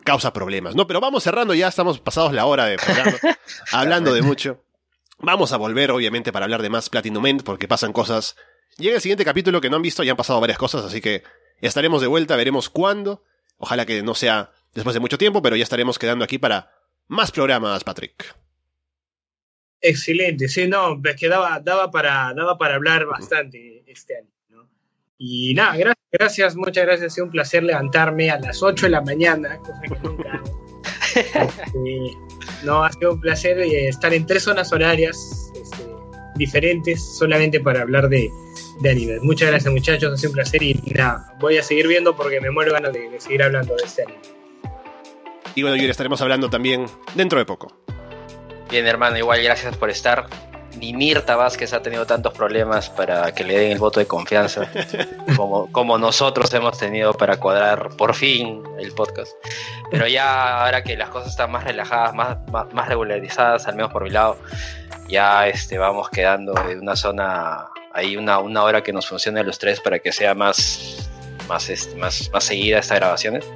causa problemas, ¿no? Pero vamos cerrando ya, estamos pasados la hora de programa, (laughs) hablando de mucho. Vamos a volver, obviamente, para hablar de más Platinum End, porque pasan cosas. Llega el siguiente capítulo que no han visto, ya han pasado varias cosas, así que estaremos de vuelta, veremos cuándo. Ojalá que no sea después de mucho tiempo, pero ya estaremos quedando aquí para más programas, Patrick.
Excelente, sí, no, es que daba, daba, para, daba para hablar bastante este año. ¿no? Y nada, gracias, gracias, muchas gracias, ha sido un placer levantarme a las 8 de la mañana, cosa que nunca. (laughs) Este, no, ha sido un placer eh, estar en tres zonas horarias este, diferentes solamente para hablar de, de anime. Muchas gracias muchachos, ha sido un placer y nada, voy a seguir viendo porque me muero ganas de, seguir hablando de este anime.
Y bueno, Yuri, estaremos hablando también dentro de poco.
Bien, hermano, igual gracias por estar ni Mirta Vázquez ha tenido tantos problemas para que le den el voto de confianza (laughs) como, como nosotros hemos tenido para cuadrar por fin el podcast. Pero ya ahora que las cosas están más relajadas, más, más, regularizadas, al menos por mi lado, ya este, vamos quedando en una zona, hay una, una hora que nos funcione a los tres para que sea más, más, este, más, más seguida estas grabaciones.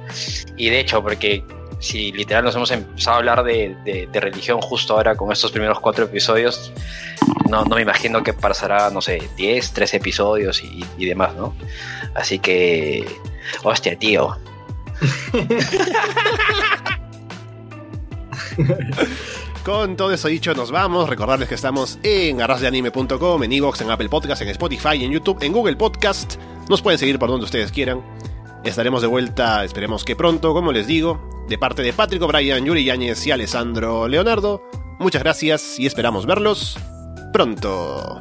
Y de hecho, porque si literal nos hemos empezado a hablar de, religión justo ahora con estos primeros cuatro episodios, no, no me imagino que pasará, no sé, 10, 13 episodios y, demás, ¿no? Así que, hostia, tío. (laughs)
Con todo eso dicho, nos vamos. Recordarles que estamos en arrasdeanime.com, en Evox, en Apple Podcast, en Spotify, en YouTube, en Google Podcast. Nos pueden seguir por donde ustedes quieran. Estaremos de vuelta, esperemos que pronto, como les digo, de parte de Patrick O'Brien, Yuri Yáñez y Alessandro Leonardo. Muchas gracias y esperamos verlos pronto.